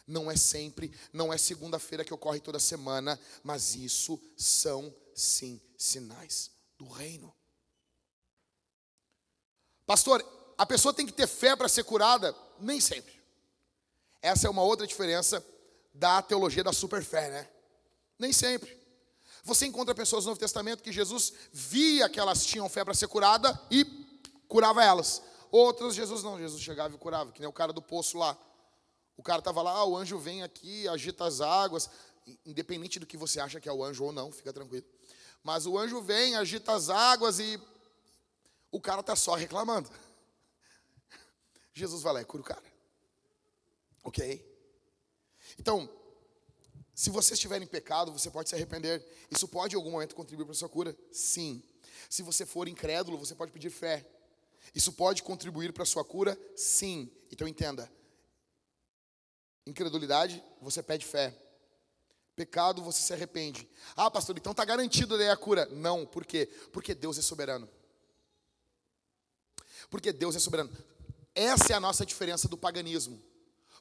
Não é sempre, não é segunda-feira que ocorre toda semana, mas isso são sim sinais do reino. Pastor, a pessoa tem que ter fé para ser curada? Nem sempre. Essa é uma outra diferença da teologia da superfé, né? Nem sempre. Você encontra pessoas no Novo Testamento que Jesus via que elas tinham fé para ser curada e curava elas. Outras, Jesus não, Jesus chegava e curava, que nem o cara do poço lá. O cara estava lá, ah, o anjo vem aqui, agita as águas. Independente do que você acha que é o anjo ou não, fica tranquilo. Mas o anjo vem, agita as águas e o cara está só reclamando. Jesus vai lá e cura o cara. Ok? Então, se você estiver em pecado, você pode se arrepender. Isso pode em algum momento contribuir para a sua cura? Sim. Se você for incrédulo, você pode pedir fé. Isso pode contribuir para a sua cura? Sim. Então entenda. Incredulidade, você pede fé. Pecado, você se arrepende. Ah, pastor, então está garantido daí a cura. Não, por quê? Porque Deus é soberano. Porque Deus é soberano. Essa é a nossa diferença do paganismo.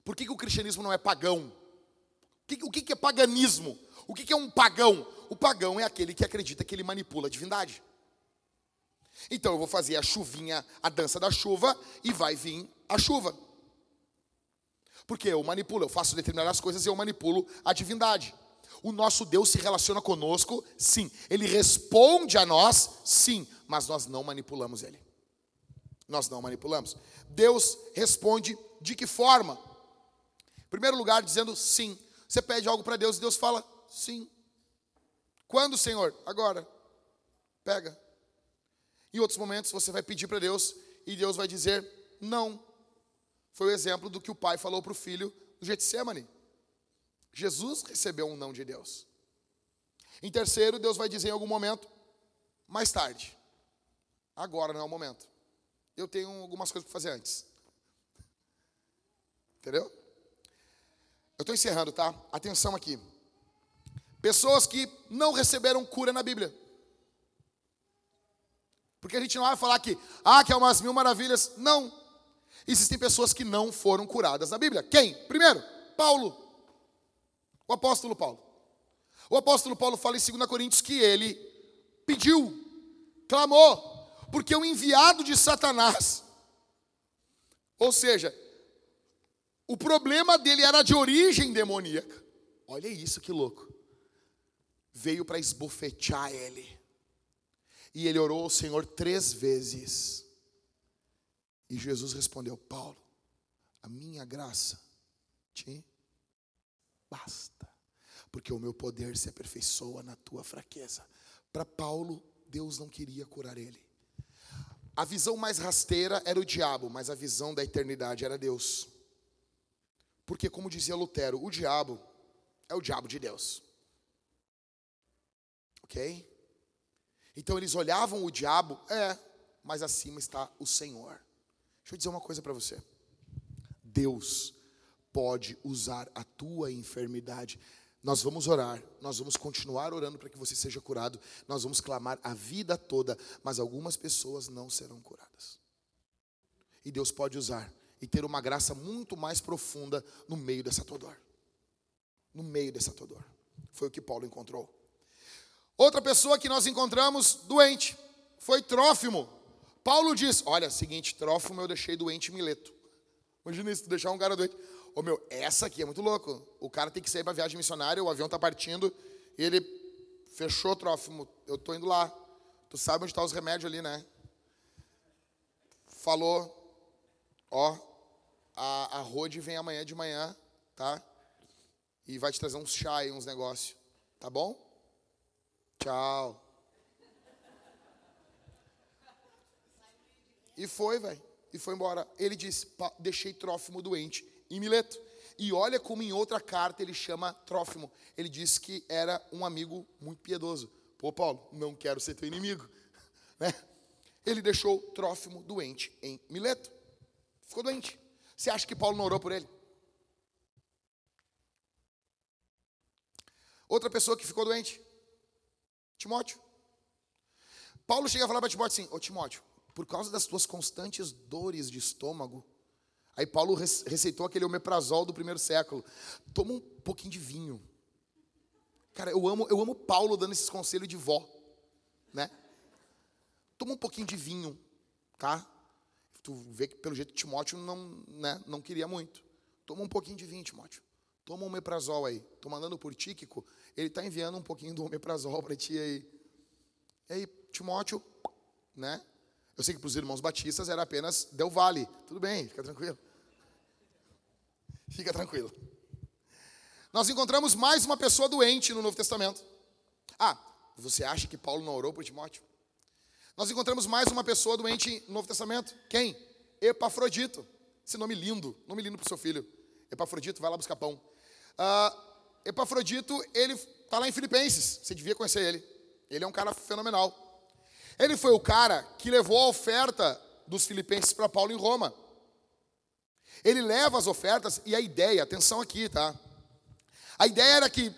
Por que, que o cristianismo não é pagão? O que, é paganismo? O que é um pagão? O pagão é aquele que acredita que ele manipula a divindade. Então eu vou fazer a chuvinha, a dança da chuva, e vai vir a chuva. Porque eu manipulo, eu faço determinadas coisas e eu manipulo a divindade. O nosso Deus se relaciona conosco, sim. Ele responde a nós, sim. Mas nós não manipulamos ele. Nós não manipulamos. Deus responde de que forma? Em primeiro lugar, dizendo sim. Você pede algo para Deus e Deus fala sim. Quando, Senhor? Agora. Pega. Em outros momentos você vai pedir para Deus e Deus vai dizer não. Foi o exemplo do que o pai falou para o filho do Getsemane. Jesus recebeu um não de Deus. Em terceiro, Deus vai dizer em algum momento, mais tarde. Agora não é o momento. Eu tenho algumas coisas para fazer antes. Entendeu? Eu estou encerrando, tá? Atenção aqui. Pessoas que não receberam cura na Bíblia. Porque a gente não vai falar que, ah, que é umas mil maravilhas. Não. Existem pessoas que não foram curadas na Bíblia. Quem? Primeiro, Paulo. O apóstolo Paulo. O apóstolo Paulo fala em 2 Coríntios que ele pediu, clamou, porque o enviado de Satanás, ou seja, o problema dele era de origem demoníaca. Olha isso que louco. Veio para esbofetear ele. E ele orou ao Senhor três vezes. E Jesus respondeu: Paulo, a minha graça te basta, porque o meu poder se aperfeiçoa na tua fraqueza. Para Paulo, Deus não queria curar ele. A visão mais rasteira era o diabo, mas a visão da eternidade era Deus. Porque, como dizia Lutero, o diabo é o diabo de Deus. Ok? Então eles olhavam o diabo, é, mas acima está o Senhor. Deixa eu dizer uma coisa para você. Deus pode usar a tua enfermidade. Nós vamos orar, nós vamos continuar orando para que você seja curado, nós vamos clamar a vida toda, mas algumas pessoas não serão curadas. E Deus pode usar e ter uma graça muito mais profunda no meio dessa tua dor. No meio dessa tua dor. Foi o que Paulo encontrou. Outra pessoa que nós encontramos doente foi Trófimo. Paulo diz: Olha, seguinte, Trófimo eu deixei doente em Mileto. Imagina isso, deixar um cara doente. Ô meu, essa aqui é muito louco. O cara tem que sair para viagem missionária, o avião está partindo, e ele fechou Trófimo. Eu tô indo lá. Tu sabe onde tá os remédios ali, né? Falou, ó, a, a Rode vem amanhã de manhã, tá? E vai te trazer uns chá e uns negócios. Tá bom? Tchau. E foi, velho. E foi embora. Ele disse: deixei Trófimo doente em Mileto. E olha como em outra carta ele chama Trófimo. Ele disse que era um amigo muito piedoso. Pô, Paulo, não quero ser teu inimigo. Né? Ele deixou Trófimo doente em Mileto. Ficou doente. Você acha que Paulo não orou por ele? Outra pessoa que ficou doente, Timóteo. Paulo chega a falar para Timóteo assim: Ô Timóteo, por causa das tuas constantes dores de estômago, aí Paulo receitou aquele omeprazol do primeiro século. Toma um pouquinho de vinho. Cara, eu amo, eu amo Paulo dando esses conselhos de vó, né? Toma um pouquinho de vinho, tá? Tu vê que pelo jeito Timóteo não, né, não queria muito. Toma um pouquinho de vinho, Timóteo. Toma um omeprazol aí. Tô mandando por Tíquico, ele está enviando um pouquinho do omeprazol para ti aí. E aí, Timóteo, né? Eu sei que para os irmãos batistas era apenas Del Vale. Tudo bem, fica tranquilo. Fica tranquilo. Nós encontramos mais uma pessoa doente no Novo Testamento. Ah, você acha que Paulo não orou por Timóteo? Nós encontramos mais uma pessoa doente no Novo Testamento. Quem? Epafrodito. Esse nome lindo, nome lindo para o seu filho. Epafrodito, vai lá buscar pão. Uh, Epafrodito, ele está lá em Filipenses. Você devia conhecer ele. Ele é um cara fenomenal. Ele foi o cara que levou a oferta dos filipenses para Paulo em Roma. Ele leva as ofertas e a ideia, atenção aqui, tá? A ideia era que uh,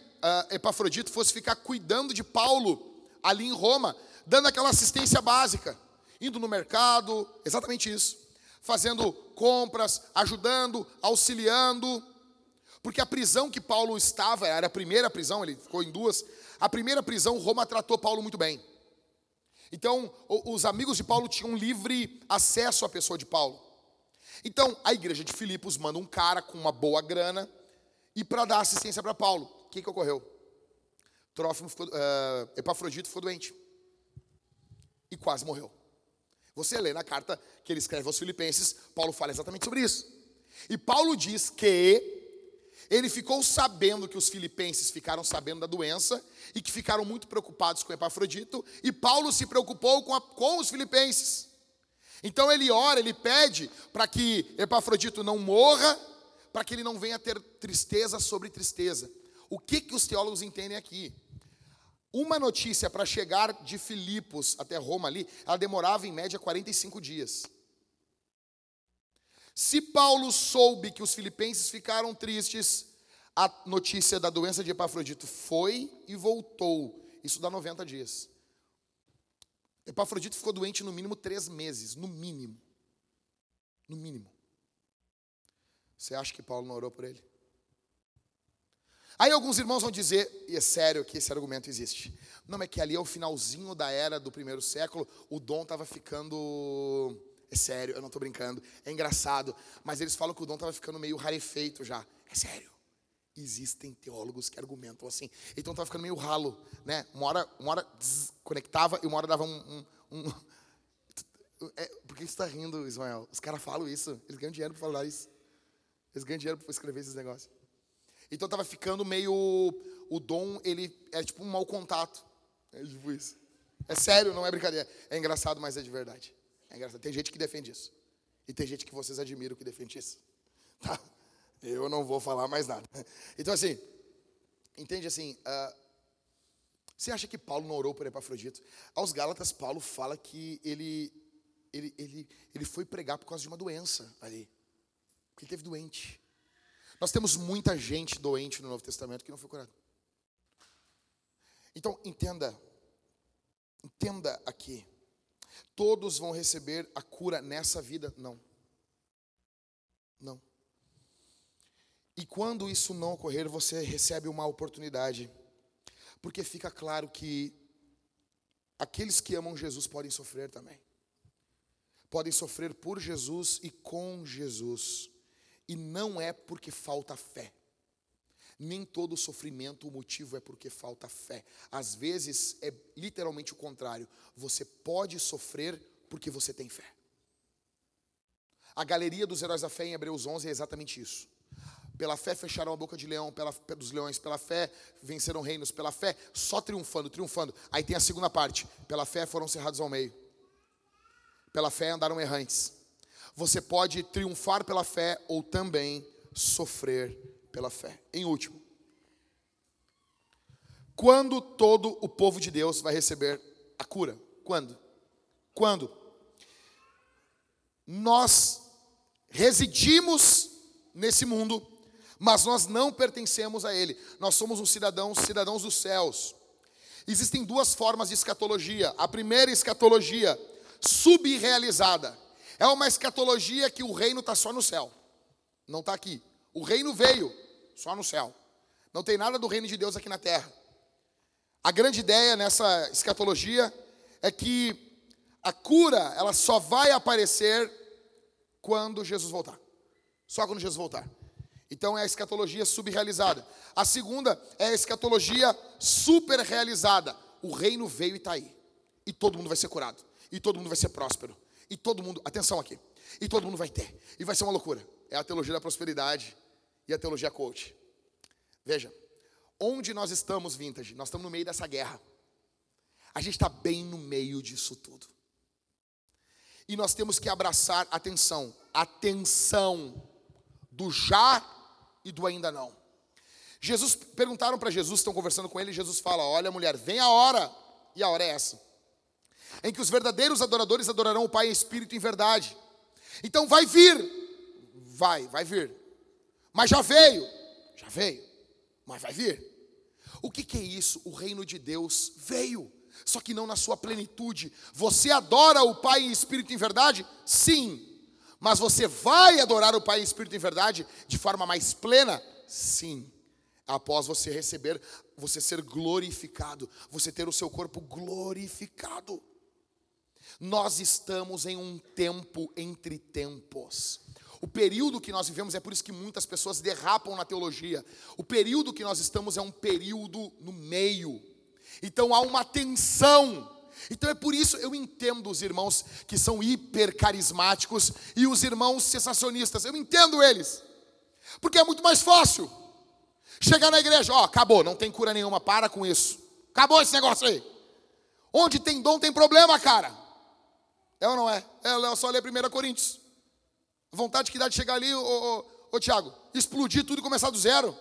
Epafrodito fosse ficar cuidando de Paulo ali em Roma, dando aquela assistência básica, indo no mercado, exatamente isso, fazendo compras, ajudando, auxiliando. Porque a prisão que Paulo estava, era a primeira prisão, ele ficou em duas. A primeira prisão, Roma tratou Paulo muito bem. Então, os amigos de Paulo tinham livre acesso à pessoa de Paulo. Então, a igreja de Filipos manda um cara com uma boa grana e para dar assistência para Paulo. O que, que ocorreu? Trófimo ficou, uh, Epafrodito ficou doente e quase morreu. Você lê na carta que ele escreve aos Filipenses, Paulo fala exatamente sobre isso. E Paulo diz que ele ficou sabendo que os filipenses ficaram sabendo da doença e que ficaram muito preocupados com Epafrodito, e Paulo se preocupou com, a, com os filipenses. Então ele ora, ele pede para que Epafrodito não morra, para que ele não venha ter tristeza sobre tristeza. O que, que os teólogos entendem aqui? Uma notícia para chegar de Filipos até Roma ali, ela demorava em média 45 dias. Se Paulo soube que os filipenses ficaram tristes, a notícia da doença de Epafrodito foi e voltou. Isso dá 90 dias. Epafrodito ficou doente no mínimo três meses, no mínimo. No mínimo. Você acha que Paulo não orou por ele? Aí alguns irmãos vão dizer, e é sério que esse argumento existe. Não, é que ali é o finalzinho da era do primeiro século, o dom estava ficando é sério, eu não estou brincando. É engraçado. Mas eles falam que o dom estava ficando meio rarefeito já. É sério. Existem teólogos que argumentam assim. Então estava ficando meio ralo. Né? Uma hora, uma hora conectava e uma hora dava um. um, um... É, por que você está rindo, Ismael? Os caras falam isso. Eles ganham dinheiro para falar isso. Eles ganham dinheiro para escrever esses negócios. Então estava ficando meio. O dom, ele é tipo um mau contato. É tipo isso. É sério, não é brincadeira. É engraçado, mas é de verdade. É engraçado. Tem gente que defende isso. E tem gente que vocês admiram que defende isso. Tá? Eu não vou falar mais nada. Então, assim, entende assim? Uh, você acha que Paulo não orou por Epafrodito? Aos Gálatas, Paulo fala que ele, ele, ele, ele foi pregar por causa de uma doença ali. Porque ele teve doente. Nós temos muita gente doente no Novo Testamento que não foi curado. Então, entenda. Entenda aqui. Todos vão receber a cura nessa vida? Não. Não. E quando isso não ocorrer, você recebe uma oportunidade. Porque fica claro que aqueles que amam Jesus podem sofrer também. Podem sofrer por Jesus e com Jesus. E não é porque falta fé. Nem todo sofrimento, o motivo é porque falta fé. Às vezes é literalmente o contrário. Você pode sofrer porque você tem fé. A galeria dos heróis da fé em Hebreus 11 é exatamente isso. Pela fé fecharam a boca de leão, pela, dos leões, pela fé venceram reinos, pela fé só triunfando, triunfando. Aí tem a segunda parte: pela fé foram cerrados ao meio, pela fé andaram errantes. Você pode triunfar pela fé ou também sofrer pela fé. Em último, quando todo o povo de Deus vai receber a cura? Quando? Quando? Nós residimos nesse mundo, mas nós não pertencemos a ele. Nós somos um cidadão, cidadãos dos céus. Existem duas formas de escatologia. A primeira escatologia, subrealizada. É uma escatologia que o reino está só no céu. Não está aqui. O reino veio só no céu. Não tem nada do reino de Deus aqui na terra. A grande ideia nessa escatologia é que a cura, ela só vai aparecer quando Jesus voltar. Só quando Jesus voltar. Então é a escatologia subrealizada. A segunda é a escatologia superrealizada. O reino veio e está aí. E todo mundo vai ser curado. E todo mundo vai ser próspero. E todo mundo, atenção aqui. E todo mundo vai ter. E vai ser uma loucura. É a teologia da prosperidade e a teologia coach. Veja, onde nós estamos, vintage? Nós estamos no meio dessa guerra. A gente está bem no meio disso tudo. E nós temos que abraçar atenção, atenção do já e do ainda não. Jesus perguntaram para Jesus, estão conversando com ele, Jesus fala: Olha, mulher, vem a hora, e a hora é essa, em que os verdadeiros adoradores adorarão o Pai em espírito e em verdade. Então vai vir, vai, vai vir, mas já veio, já veio, mas vai vir. O que, que é isso? O reino de Deus veio, só que não na sua plenitude. Você adora o Pai em espírito e em verdade? Sim. Mas você vai adorar o Pai em espírito e em verdade de forma mais plena? Sim. Após você receber, você ser glorificado, você ter o seu corpo glorificado. Nós estamos em um tempo entre tempos. O período que nós vivemos é por isso que muitas pessoas derrapam na teologia. O período que nós estamos é um período no meio. Então há uma tensão então é por isso eu entendo os irmãos que são hipercarismáticos e os irmãos sensacionistas. Eu entendo eles. Porque é muito mais fácil. Chegar na igreja, ó, acabou, não tem cura nenhuma, para com isso. Acabou esse negócio aí. Onde tem dom tem problema, cara. É ou não é? É só ler 1 Coríntios. Vontade que dá de chegar ali, ô, ô, ô Tiago, explodir tudo e começar do zero.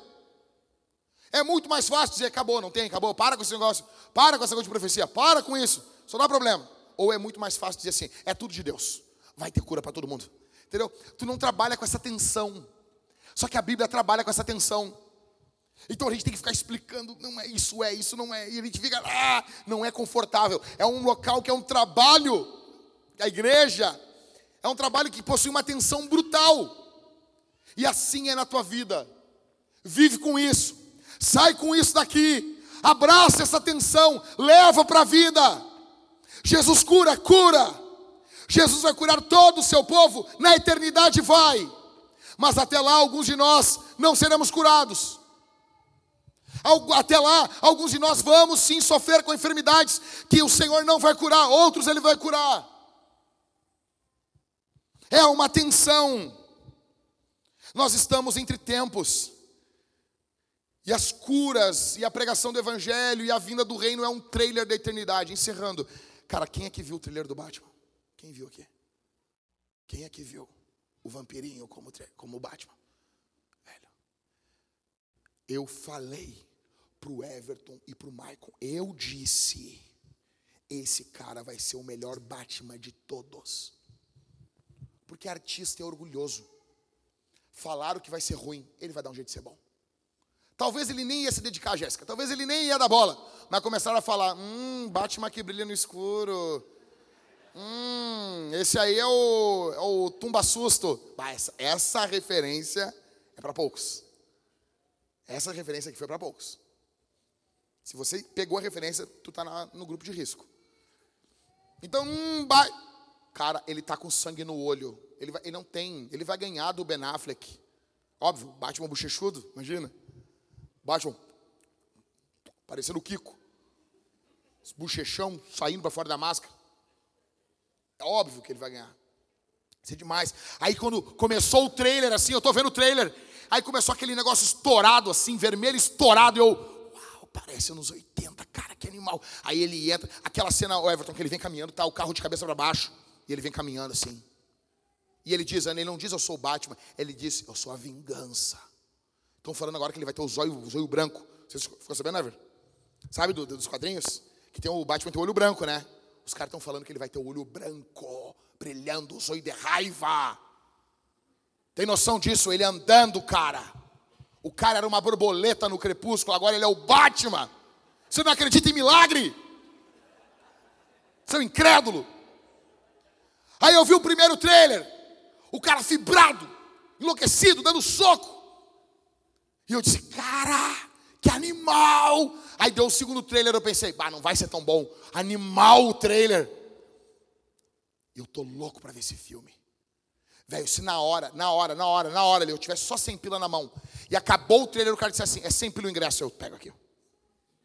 É muito mais fácil dizer, acabou, não tem, acabou, para com esse negócio, para com essa coisa de profecia, para com isso, só dá problema. Ou é muito mais fácil dizer assim, é tudo de Deus, vai ter cura para todo mundo. Entendeu? Tu não trabalha com essa tensão. Só que a Bíblia trabalha com essa tensão. Então a gente tem que ficar explicando, não é isso, é isso, não é. E a gente fica, ah, não é confortável. É um local que é um trabalho. A igreja é um trabalho que possui uma tensão brutal. E assim é na tua vida. Vive com isso. Sai com isso daqui. Abraça essa tensão, leva para a vida. Jesus cura, cura. Jesus vai curar todo o seu povo, na eternidade vai. Mas até lá, alguns de nós não seremos curados. Até lá, alguns de nós vamos sim sofrer com enfermidades que o Senhor não vai curar, outros Ele vai curar. É uma tensão. Nós estamos entre tempos. E as curas, e a pregação do Evangelho, e a vinda do reino é um trailer da eternidade. Encerrando. Cara, quem é que viu o trailer do Batman? Quem viu aqui? Quem é que viu o vampirinho como, como o Batman? Velho. Eu falei pro Everton e pro Michael. Eu disse: esse cara vai ser o melhor Batman de todos. Porque artista é orgulhoso. Falaram que vai ser ruim, ele vai dar um jeito de ser bom. Talvez ele nem ia se dedicar a Jéssica, talvez ele nem ia dar bola. Mas começaram a falar: hum, Batman que brilha no escuro. Hum, esse aí é o, é o tumba susto. Essa, essa referência é para poucos. Essa referência aqui foi para poucos. Se você pegou a referência, tu está no grupo de risco. Então, hum. Cara, ele está com sangue no olho. Ele, vai, ele não tem, ele vai ganhar do Ben Affleck. Óbvio, Batman bochechudo, imagina. Batman, parecendo o Kiko. Os bochechão saindo para fora da máscara. É óbvio que ele vai ganhar. Isso é demais. Aí quando começou o trailer, assim, eu tô vendo o trailer. Aí começou aquele negócio estourado, assim, vermelho estourado. Eu, uau, parece nos 80, cara, que animal. Aí ele entra, aquela cena, o Everton, que ele vem caminhando, tá o carro de cabeça para baixo. Ele vem caminhando assim. E ele diz, ele não diz eu sou o Batman, ele diz eu sou a vingança. Estão falando agora que ele vai ter o zóio, o zóio branco. Você ficou sabendo, Ever? Sabe do, dos quadrinhos? Que tem o Batman tem o olho branco, né? Os caras estão falando que ele vai ter o olho branco, brilhando, o zóio de raiva. Tem noção disso? Ele andando, cara. O cara era uma borboleta no crepúsculo, agora ele é o Batman. Você não acredita em milagre? Seu incrédulo. Aí eu vi o primeiro trailer, o cara fibrado, enlouquecido, dando soco. E eu disse, cara, que animal! Aí deu o segundo trailer, eu pensei, bah, não vai ser tão bom. Animal o trailer. Eu tô louco para ver esse filme. Velho, se na hora, na hora, na hora, na hora, eu tivesse só 100 pila na mão e acabou o trailer, o cara disse assim: é 100 pila o ingresso, eu pego aqui.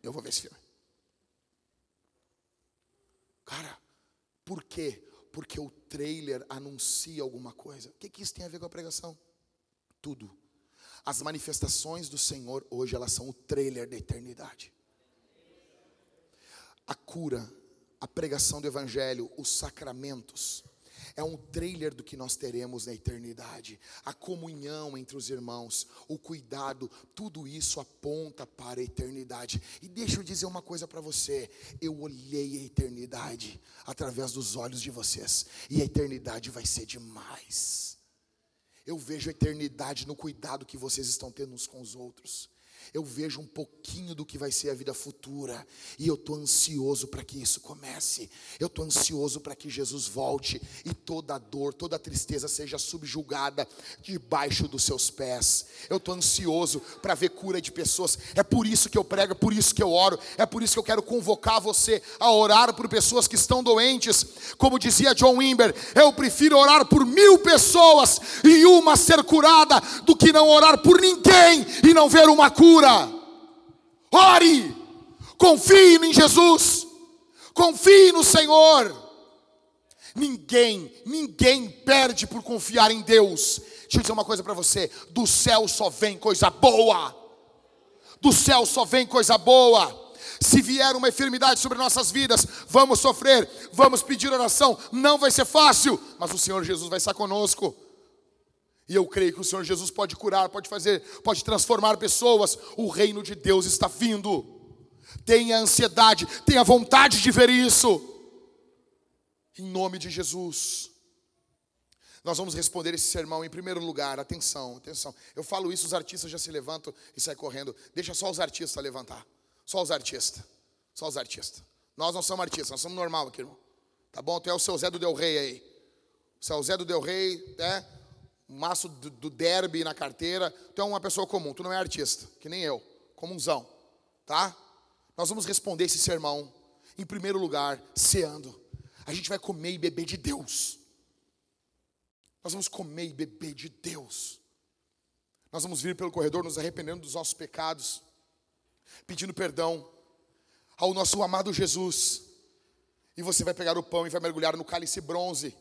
Eu vou ver esse filme. Cara, por quê? Porque o trailer anuncia alguma coisa. O que, que isso tem a ver com a pregação? Tudo. As manifestações do Senhor hoje, elas são o trailer da eternidade. A cura, a pregação do Evangelho, os sacramentos, é um trailer do que nós teremos na eternidade. A comunhão entre os irmãos, o cuidado, tudo isso aponta para a eternidade. E deixa eu dizer uma coisa para você: eu olhei a eternidade através dos olhos de vocês, e a eternidade vai ser demais. Eu vejo a eternidade no cuidado que vocês estão tendo uns com os outros eu vejo um pouquinho do que vai ser a vida futura, e eu estou ansioso para que isso comece, eu estou ansioso para que Jesus volte e toda a dor, toda a tristeza seja subjugada debaixo dos seus pés. Eu estou ansioso para ver cura de pessoas, é por isso que eu prego, é por isso que eu oro, é por isso que eu quero convocar você a orar por pessoas que estão doentes, como dizia John Wimber, eu prefiro orar por mil pessoas e uma ser curada do que não orar por ninguém e não ver uma cura cura. Ore, confie em Jesus, confie no Senhor. Ninguém, ninguém perde por confiar em Deus. Deixa eu dizer uma coisa para você: do céu só vem coisa boa. Do céu só vem coisa boa. Se vier uma enfermidade sobre nossas vidas, vamos sofrer, vamos pedir oração. Não vai ser fácil, mas o Senhor Jesus vai estar conosco. E eu creio que o Senhor Jesus pode curar, pode fazer, pode transformar pessoas. O reino de Deus está vindo. Tenha ansiedade, tenha vontade de ver isso. Em nome de Jesus. Nós vamos responder esse sermão em primeiro lugar. Atenção, atenção. Eu falo isso, os artistas já se levantam e saem correndo. Deixa só os artistas levantar. Só os artistas. Só os artistas. Nós não somos artistas, nós somos normal aqui, irmão. Tá bom? Tu é o seu Zé do Del Rey aí. O seu Zé do Del Rey, é? Maço do, do derby na carteira, tu é uma pessoa comum, tu não é artista, que nem eu, comunzão, tá? Nós vamos responder esse sermão, em primeiro lugar, ceando. A gente vai comer e beber de Deus. Nós vamos comer e beber de Deus. Nós vamos vir pelo corredor nos arrependendo dos nossos pecados, pedindo perdão ao nosso amado Jesus. E você vai pegar o pão e vai mergulhar no cálice bronze,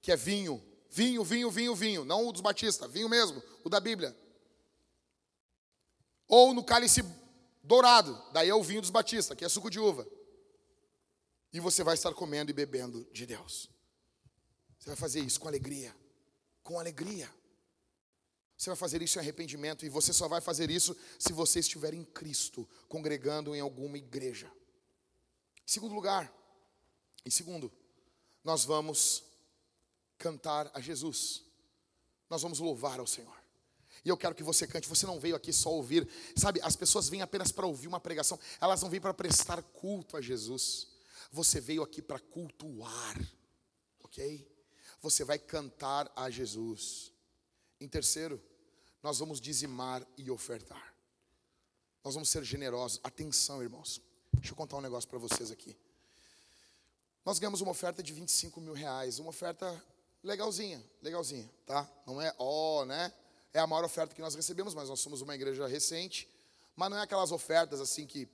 que é vinho, Vinho, vinho, vinho, vinho. Não o dos batistas, vinho mesmo, o da Bíblia. Ou no cálice dourado, daí é o vinho dos batistas, que é suco de uva. E você vai estar comendo e bebendo de Deus. Você vai fazer isso com alegria. Com alegria. Você vai fazer isso em arrependimento. E você só vai fazer isso se você estiver em Cristo, congregando em alguma igreja. Em segundo lugar, em segundo, nós vamos cantar a Jesus. Nós vamos louvar ao Senhor. E eu quero que você cante. Você não veio aqui só ouvir. Sabe, as pessoas vêm apenas para ouvir uma pregação. Elas não vêm para prestar culto a Jesus. Você veio aqui para cultuar. Ok? Você vai cantar a Jesus. Em terceiro, nós vamos dizimar e ofertar. Nós vamos ser generosos. Atenção, irmãos. Deixa eu contar um negócio para vocês aqui. Nós ganhamos uma oferta de 25 mil reais. Uma oferta legalzinha, legalzinha, tá? Não é ó, né? É a maior oferta que nós recebemos, mas nós somos uma igreja recente. Mas não é aquelas ofertas assim que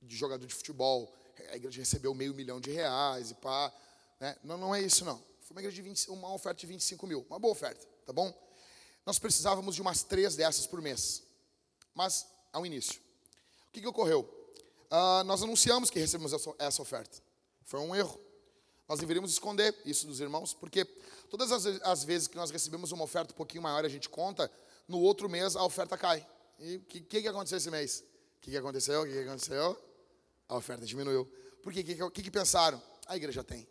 de jogador de futebol, a igreja recebeu meio milhão de reais e pá. Né? Não, não é isso não. Foi uma, igreja de 20, uma oferta de 25 mil, uma boa oferta, tá bom? Nós precisávamos de umas três dessas por mês. Mas, ao início. O que, que ocorreu? Uh, nós anunciamos que recebemos essa, essa oferta. Foi um erro. Nós deveríamos esconder isso dos irmãos, porque todas as, as, vezes que nós recebemos uma oferta um pouquinho maior, a gente conta, no outro mês a oferta cai. E o que, que, que, aconteceu esse mês? O que, que aconteceu? O que, que aconteceu? A oferta diminuiu. Por quê? O que, que, pensaram? A igreja tem.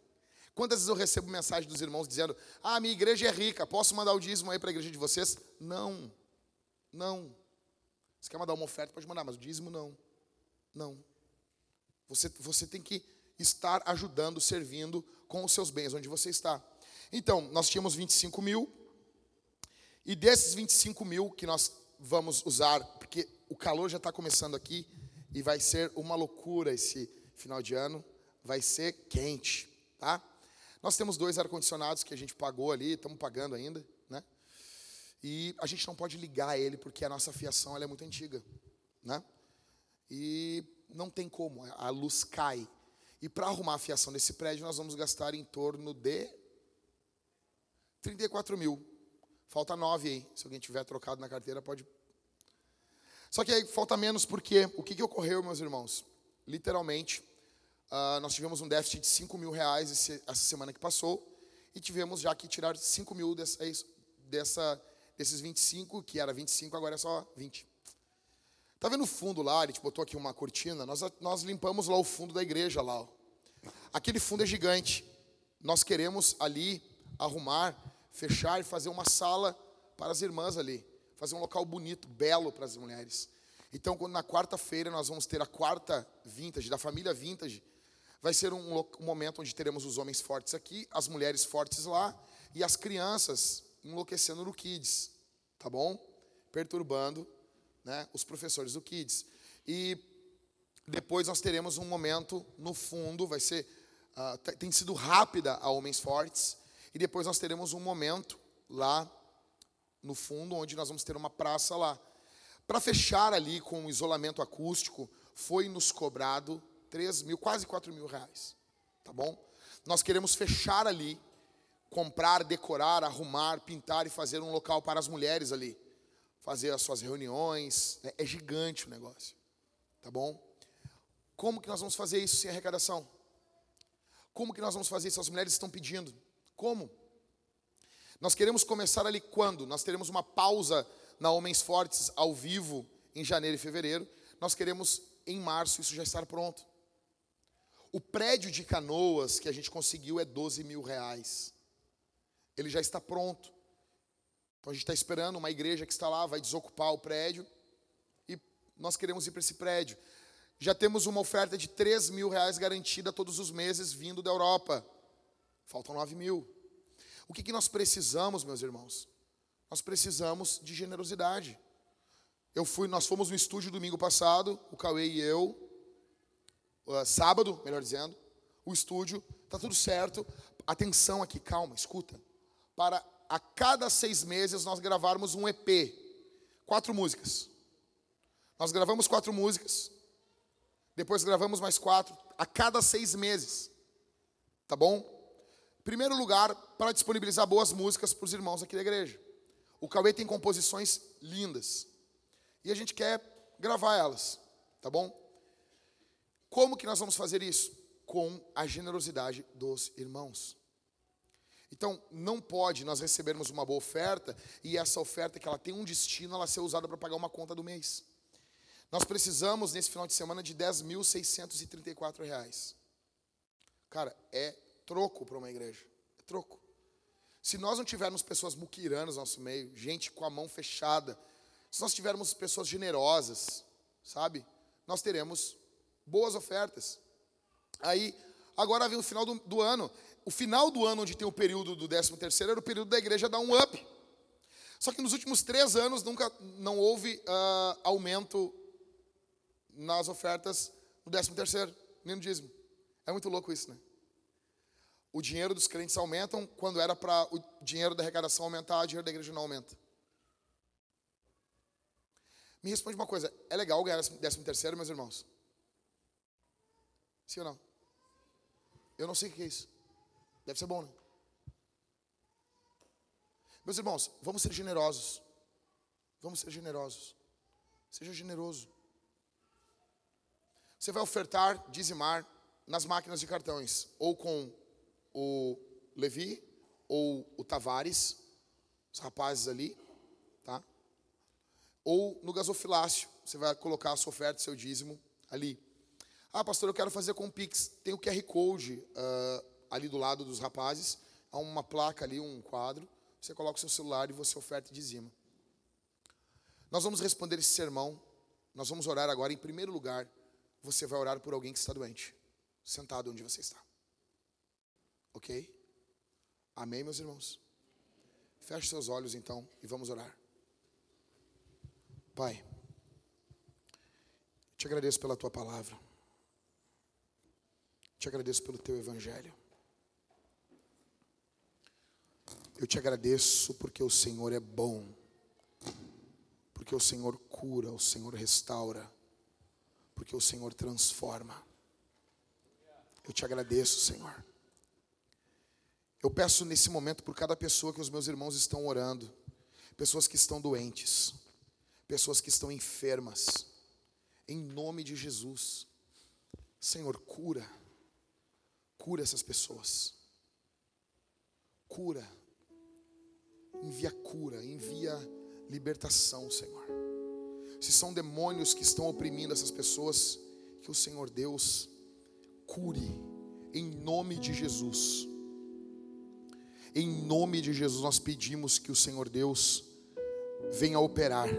Quantas vezes eu recebo mensagem dos irmãos dizendo: Ah, minha igreja é rica, posso mandar o dízimo aí para a igreja de vocês? Não. Não. Você quer mandar uma oferta, pode mandar, mas o dízimo não. Não. Você, você tem que estar ajudando, servindo com os seus bens, onde você está. Então, nós tínhamos 25 mil, e desses 25 mil que nós vamos usar, porque o calor já está começando aqui, e vai ser uma loucura esse final de ano, vai ser quente, tá? Nós temos dois ar-condicionados que a gente pagou ali, estamos pagando ainda, né? E a gente não pode ligar ele porque a nossa fiação é muito antiga, né? E não tem como, a luz cai. E para arrumar a fiação desse prédio, nós vamos gastar em torno de 34 mil. Falta 9 aí. Se alguém tiver trocado na carteira, pode. Só que aí falta menos porque o que, que ocorreu, meus irmãos? Literalmente, Uh, nós tivemos um déficit de 5 mil reais esse, essa semana que passou e tivemos já que tirar 5 mil dessa, é dessa, desses 25, que era 25, agora é só 20. Tá vendo o fundo lá? Ele te botou aqui uma cortina. Nós, nós limpamos lá o fundo da igreja lá. Ó. Aquele fundo é gigante. Nós queremos ali arrumar, fechar e fazer uma sala para as irmãs ali. Fazer um local bonito, belo para as mulheres. Então, quando na quarta-feira nós vamos ter a quarta vintage, da família vintage, Vai ser um, um momento onde teremos os homens fortes aqui, as mulheres fortes lá e as crianças enlouquecendo no Kids, tá bom? Perturbando né, os professores do Kids. E depois nós teremos um momento no fundo, vai ser. Uh, tem sido rápida a Homens Fortes. E depois nós teremos um momento lá no fundo, onde nós vamos ter uma praça lá. Para fechar ali com o isolamento acústico, foi nos cobrado 3 mil, quase 4 mil reais. Tá bom? Nós queremos fechar ali, comprar, decorar, arrumar, pintar e fazer um local para as mulheres ali. Fazer as suas reuniões. É, é gigante o negócio. Tá bom? Como que nós vamos fazer isso sem arrecadação? Como que nós vamos fazer isso? As mulheres estão pedindo. Como? Nós queremos começar ali quando? Nós teremos uma pausa na Homens Fortes ao vivo em janeiro e fevereiro. Nós queremos em março isso já estar pronto. O prédio de canoas que a gente conseguiu é 12 mil reais. Ele já está pronto. Então a gente está esperando uma igreja que está lá, vai desocupar o prédio. E nós queremos ir para esse prédio. Já temos uma oferta de 3 mil reais garantida todos os meses vindo da Europa. Faltam 9 mil. O que, que nós precisamos, meus irmãos? Nós precisamos de generosidade. Eu fui, nós fomos no estúdio domingo passado, o Cauê e eu, uh, sábado, melhor dizendo, o estúdio, tá tudo certo. Atenção aqui, calma, escuta. Para a cada seis meses nós gravarmos um EP, quatro músicas. Nós gravamos quatro músicas, depois gravamos mais quatro, a cada seis meses. Tá bom? Primeiro lugar, para disponibilizar boas músicas para os irmãos aqui da igreja. O Cauê tem composições lindas. E a gente quer gravar elas, tá bom? Como que nós vamos fazer isso? Com a generosidade dos irmãos. Então, não pode nós recebermos uma boa oferta e essa oferta que ela tem um destino, ela ser usada para pagar uma conta do mês. Nós precisamos, nesse final de semana, de 10.634 reais. Cara, é troco para uma igreja. É troco. Se nós não tivermos pessoas muquiranas no nosso meio, gente com a mão fechada, se nós tivermos pessoas generosas, sabe? Nós teremos boas ofertas. Aí, agora vem o final do, do, ano. O final do ano, onde tem o período do 13 terceiro, era o período da igreja dar um up. Só que nos últimos três anos nunca não houve uh, aumento nas ofertas no 13 terceiro, nem no dízimo. É muito louco isso, né? O dinheiro dos crentes aumentam quando era para o dinheiro da arrecadação aumentar, o dinheiro da igreja não aumenta. Me responde uma coisa, é legal ganhar 13 terceiro, meus irmãos? Sim ou não? Eu não sei o que é isso. Deve ser bom, né? Meus irmãos, vamos ser generosos. Vamos ser generosos. Seja generoso. Você vai ofertar, dizimar nas máquinas de cartões, ou com o Levi, ou o Tavares, os rapazes ali, tá? Ou no gasofilácio, você vai colocar a sua oferta, seu dízimo ali. Ah, pastor, eu quero fazer com o Pix. Tem o QR Code uh, ali do lado dos rapazes. Há uma placa ali, um quadro. Você coloca o seu celular e você oferta e dizima. Nós vamos responder esse sermão. Nós vamos orar agora em primeiro lugar. Você vai orar por alguém que está doente, sentado onde você está. Ok? Amém, meus irmãos? Feche seus olhos então e vamos orar. Pai, te agradeço pela tua palavra. Te agradeço pelo teu evangelho. Eu te agradeço porque o Senhor é bom. Porque o Senhor cura, o Senhor restaura. Porque o Senhor transforma. Eu te agradeço, Senhor. Eu peço nesse momento por cada pessoa que os meus irmãos estão orando, pessoas que estão doentes, pessoas que estão enfermas, em nome de Jesus. Senhor, cura, cura essas pessoas, cura, envia cura, envia libertação, Senhor. Se são demônios que estão oprimindo essas pessoas, que o Senhor Deus cure, em nome de Jesus. Em nome de Jesus, nós pedimos que o Senhor Deus venha operar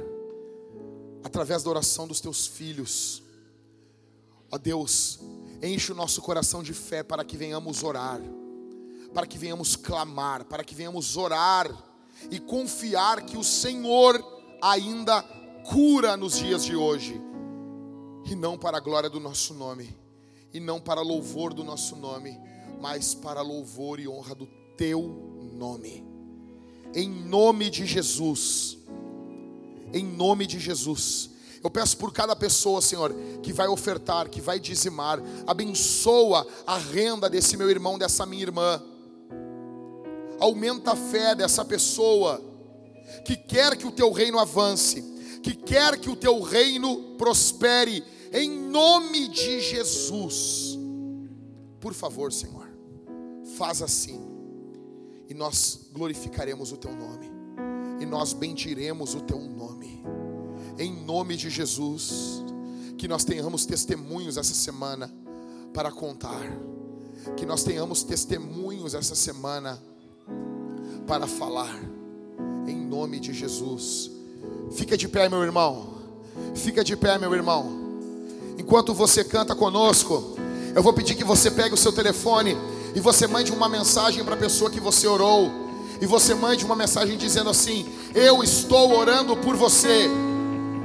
através da oração dos teus filhos. Ó Deus, enche o nosso coração de fé para que venhamos orar, para que venhamos clamar, para que venhamos orar e confiar que o Senhor ainda cura nos dias de hoje, e não para a glória do nosso nome, e não para louvor do nosso nome, mas para louvor e honra do teu nome. Em nome de Jesus em nome de Jesus. Eu peço por cada pessoa, Senhor, que vai ofertar, que vai dizimar, abençoa a renda desse meu irmão, dessa minha irmã. Aumenta a fé dessa pessoa que quer que o teu reino avance, que quer que o teu reino prospere, em nome de Jesus. Por favor, Senhor, faz assim, e nós glorificaremos o teu nome e nós bendiremos o teu nome. Em nome de Jesus, que nós tenhamos testemunhos essa semana para contar. Que nós tenhamos testemunhos essa semana para falar. Em nome de Jesus. Fica de pé, meu irmão. Fica de pé, meu irmão. Enquanto você canta conosco, eu vou pedir que você pegue o seu telefone e você mande uma mensagem para a pessoa que você orou e você mande uma mensagem dizendo assim: Eu estou orando por você.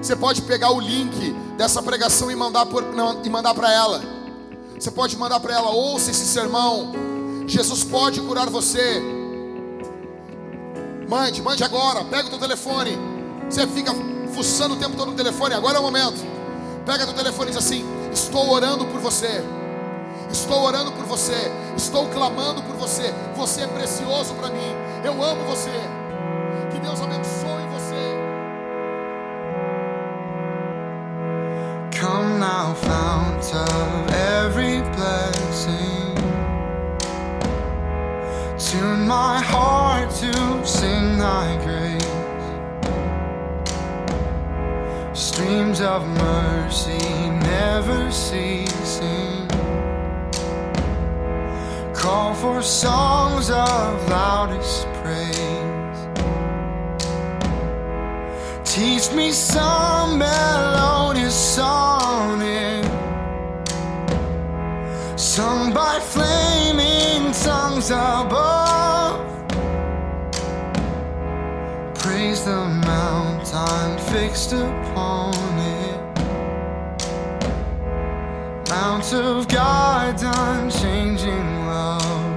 Você pode pegar o link dessa pregação e mandar por, não, e mandar para ela. Você pode mandar para ela: Ouça esse sermão. Jesus pode curar você. Mande, mande agora. Pega o teu telefone. Você fica fuçando o tempo todo no telefone. Agora é o momento. Pega teu telefone e diz assim: Estou orando por você. Estou orando por você. Estou clamando por você. Você é precioso para mim. Eu amo você. Que Deus abençoe você. Come now, fount of every blessing. Tune my heart to sing thy grace. Streams of mercy never ceasing call for songs of loudest praise. Teach me some melodious sonnet, sung by flaming tongues above. Praise the mountain fixed upon it. Mount of God, unchanging love.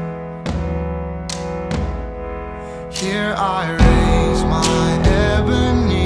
Here I raise my Ebenezer.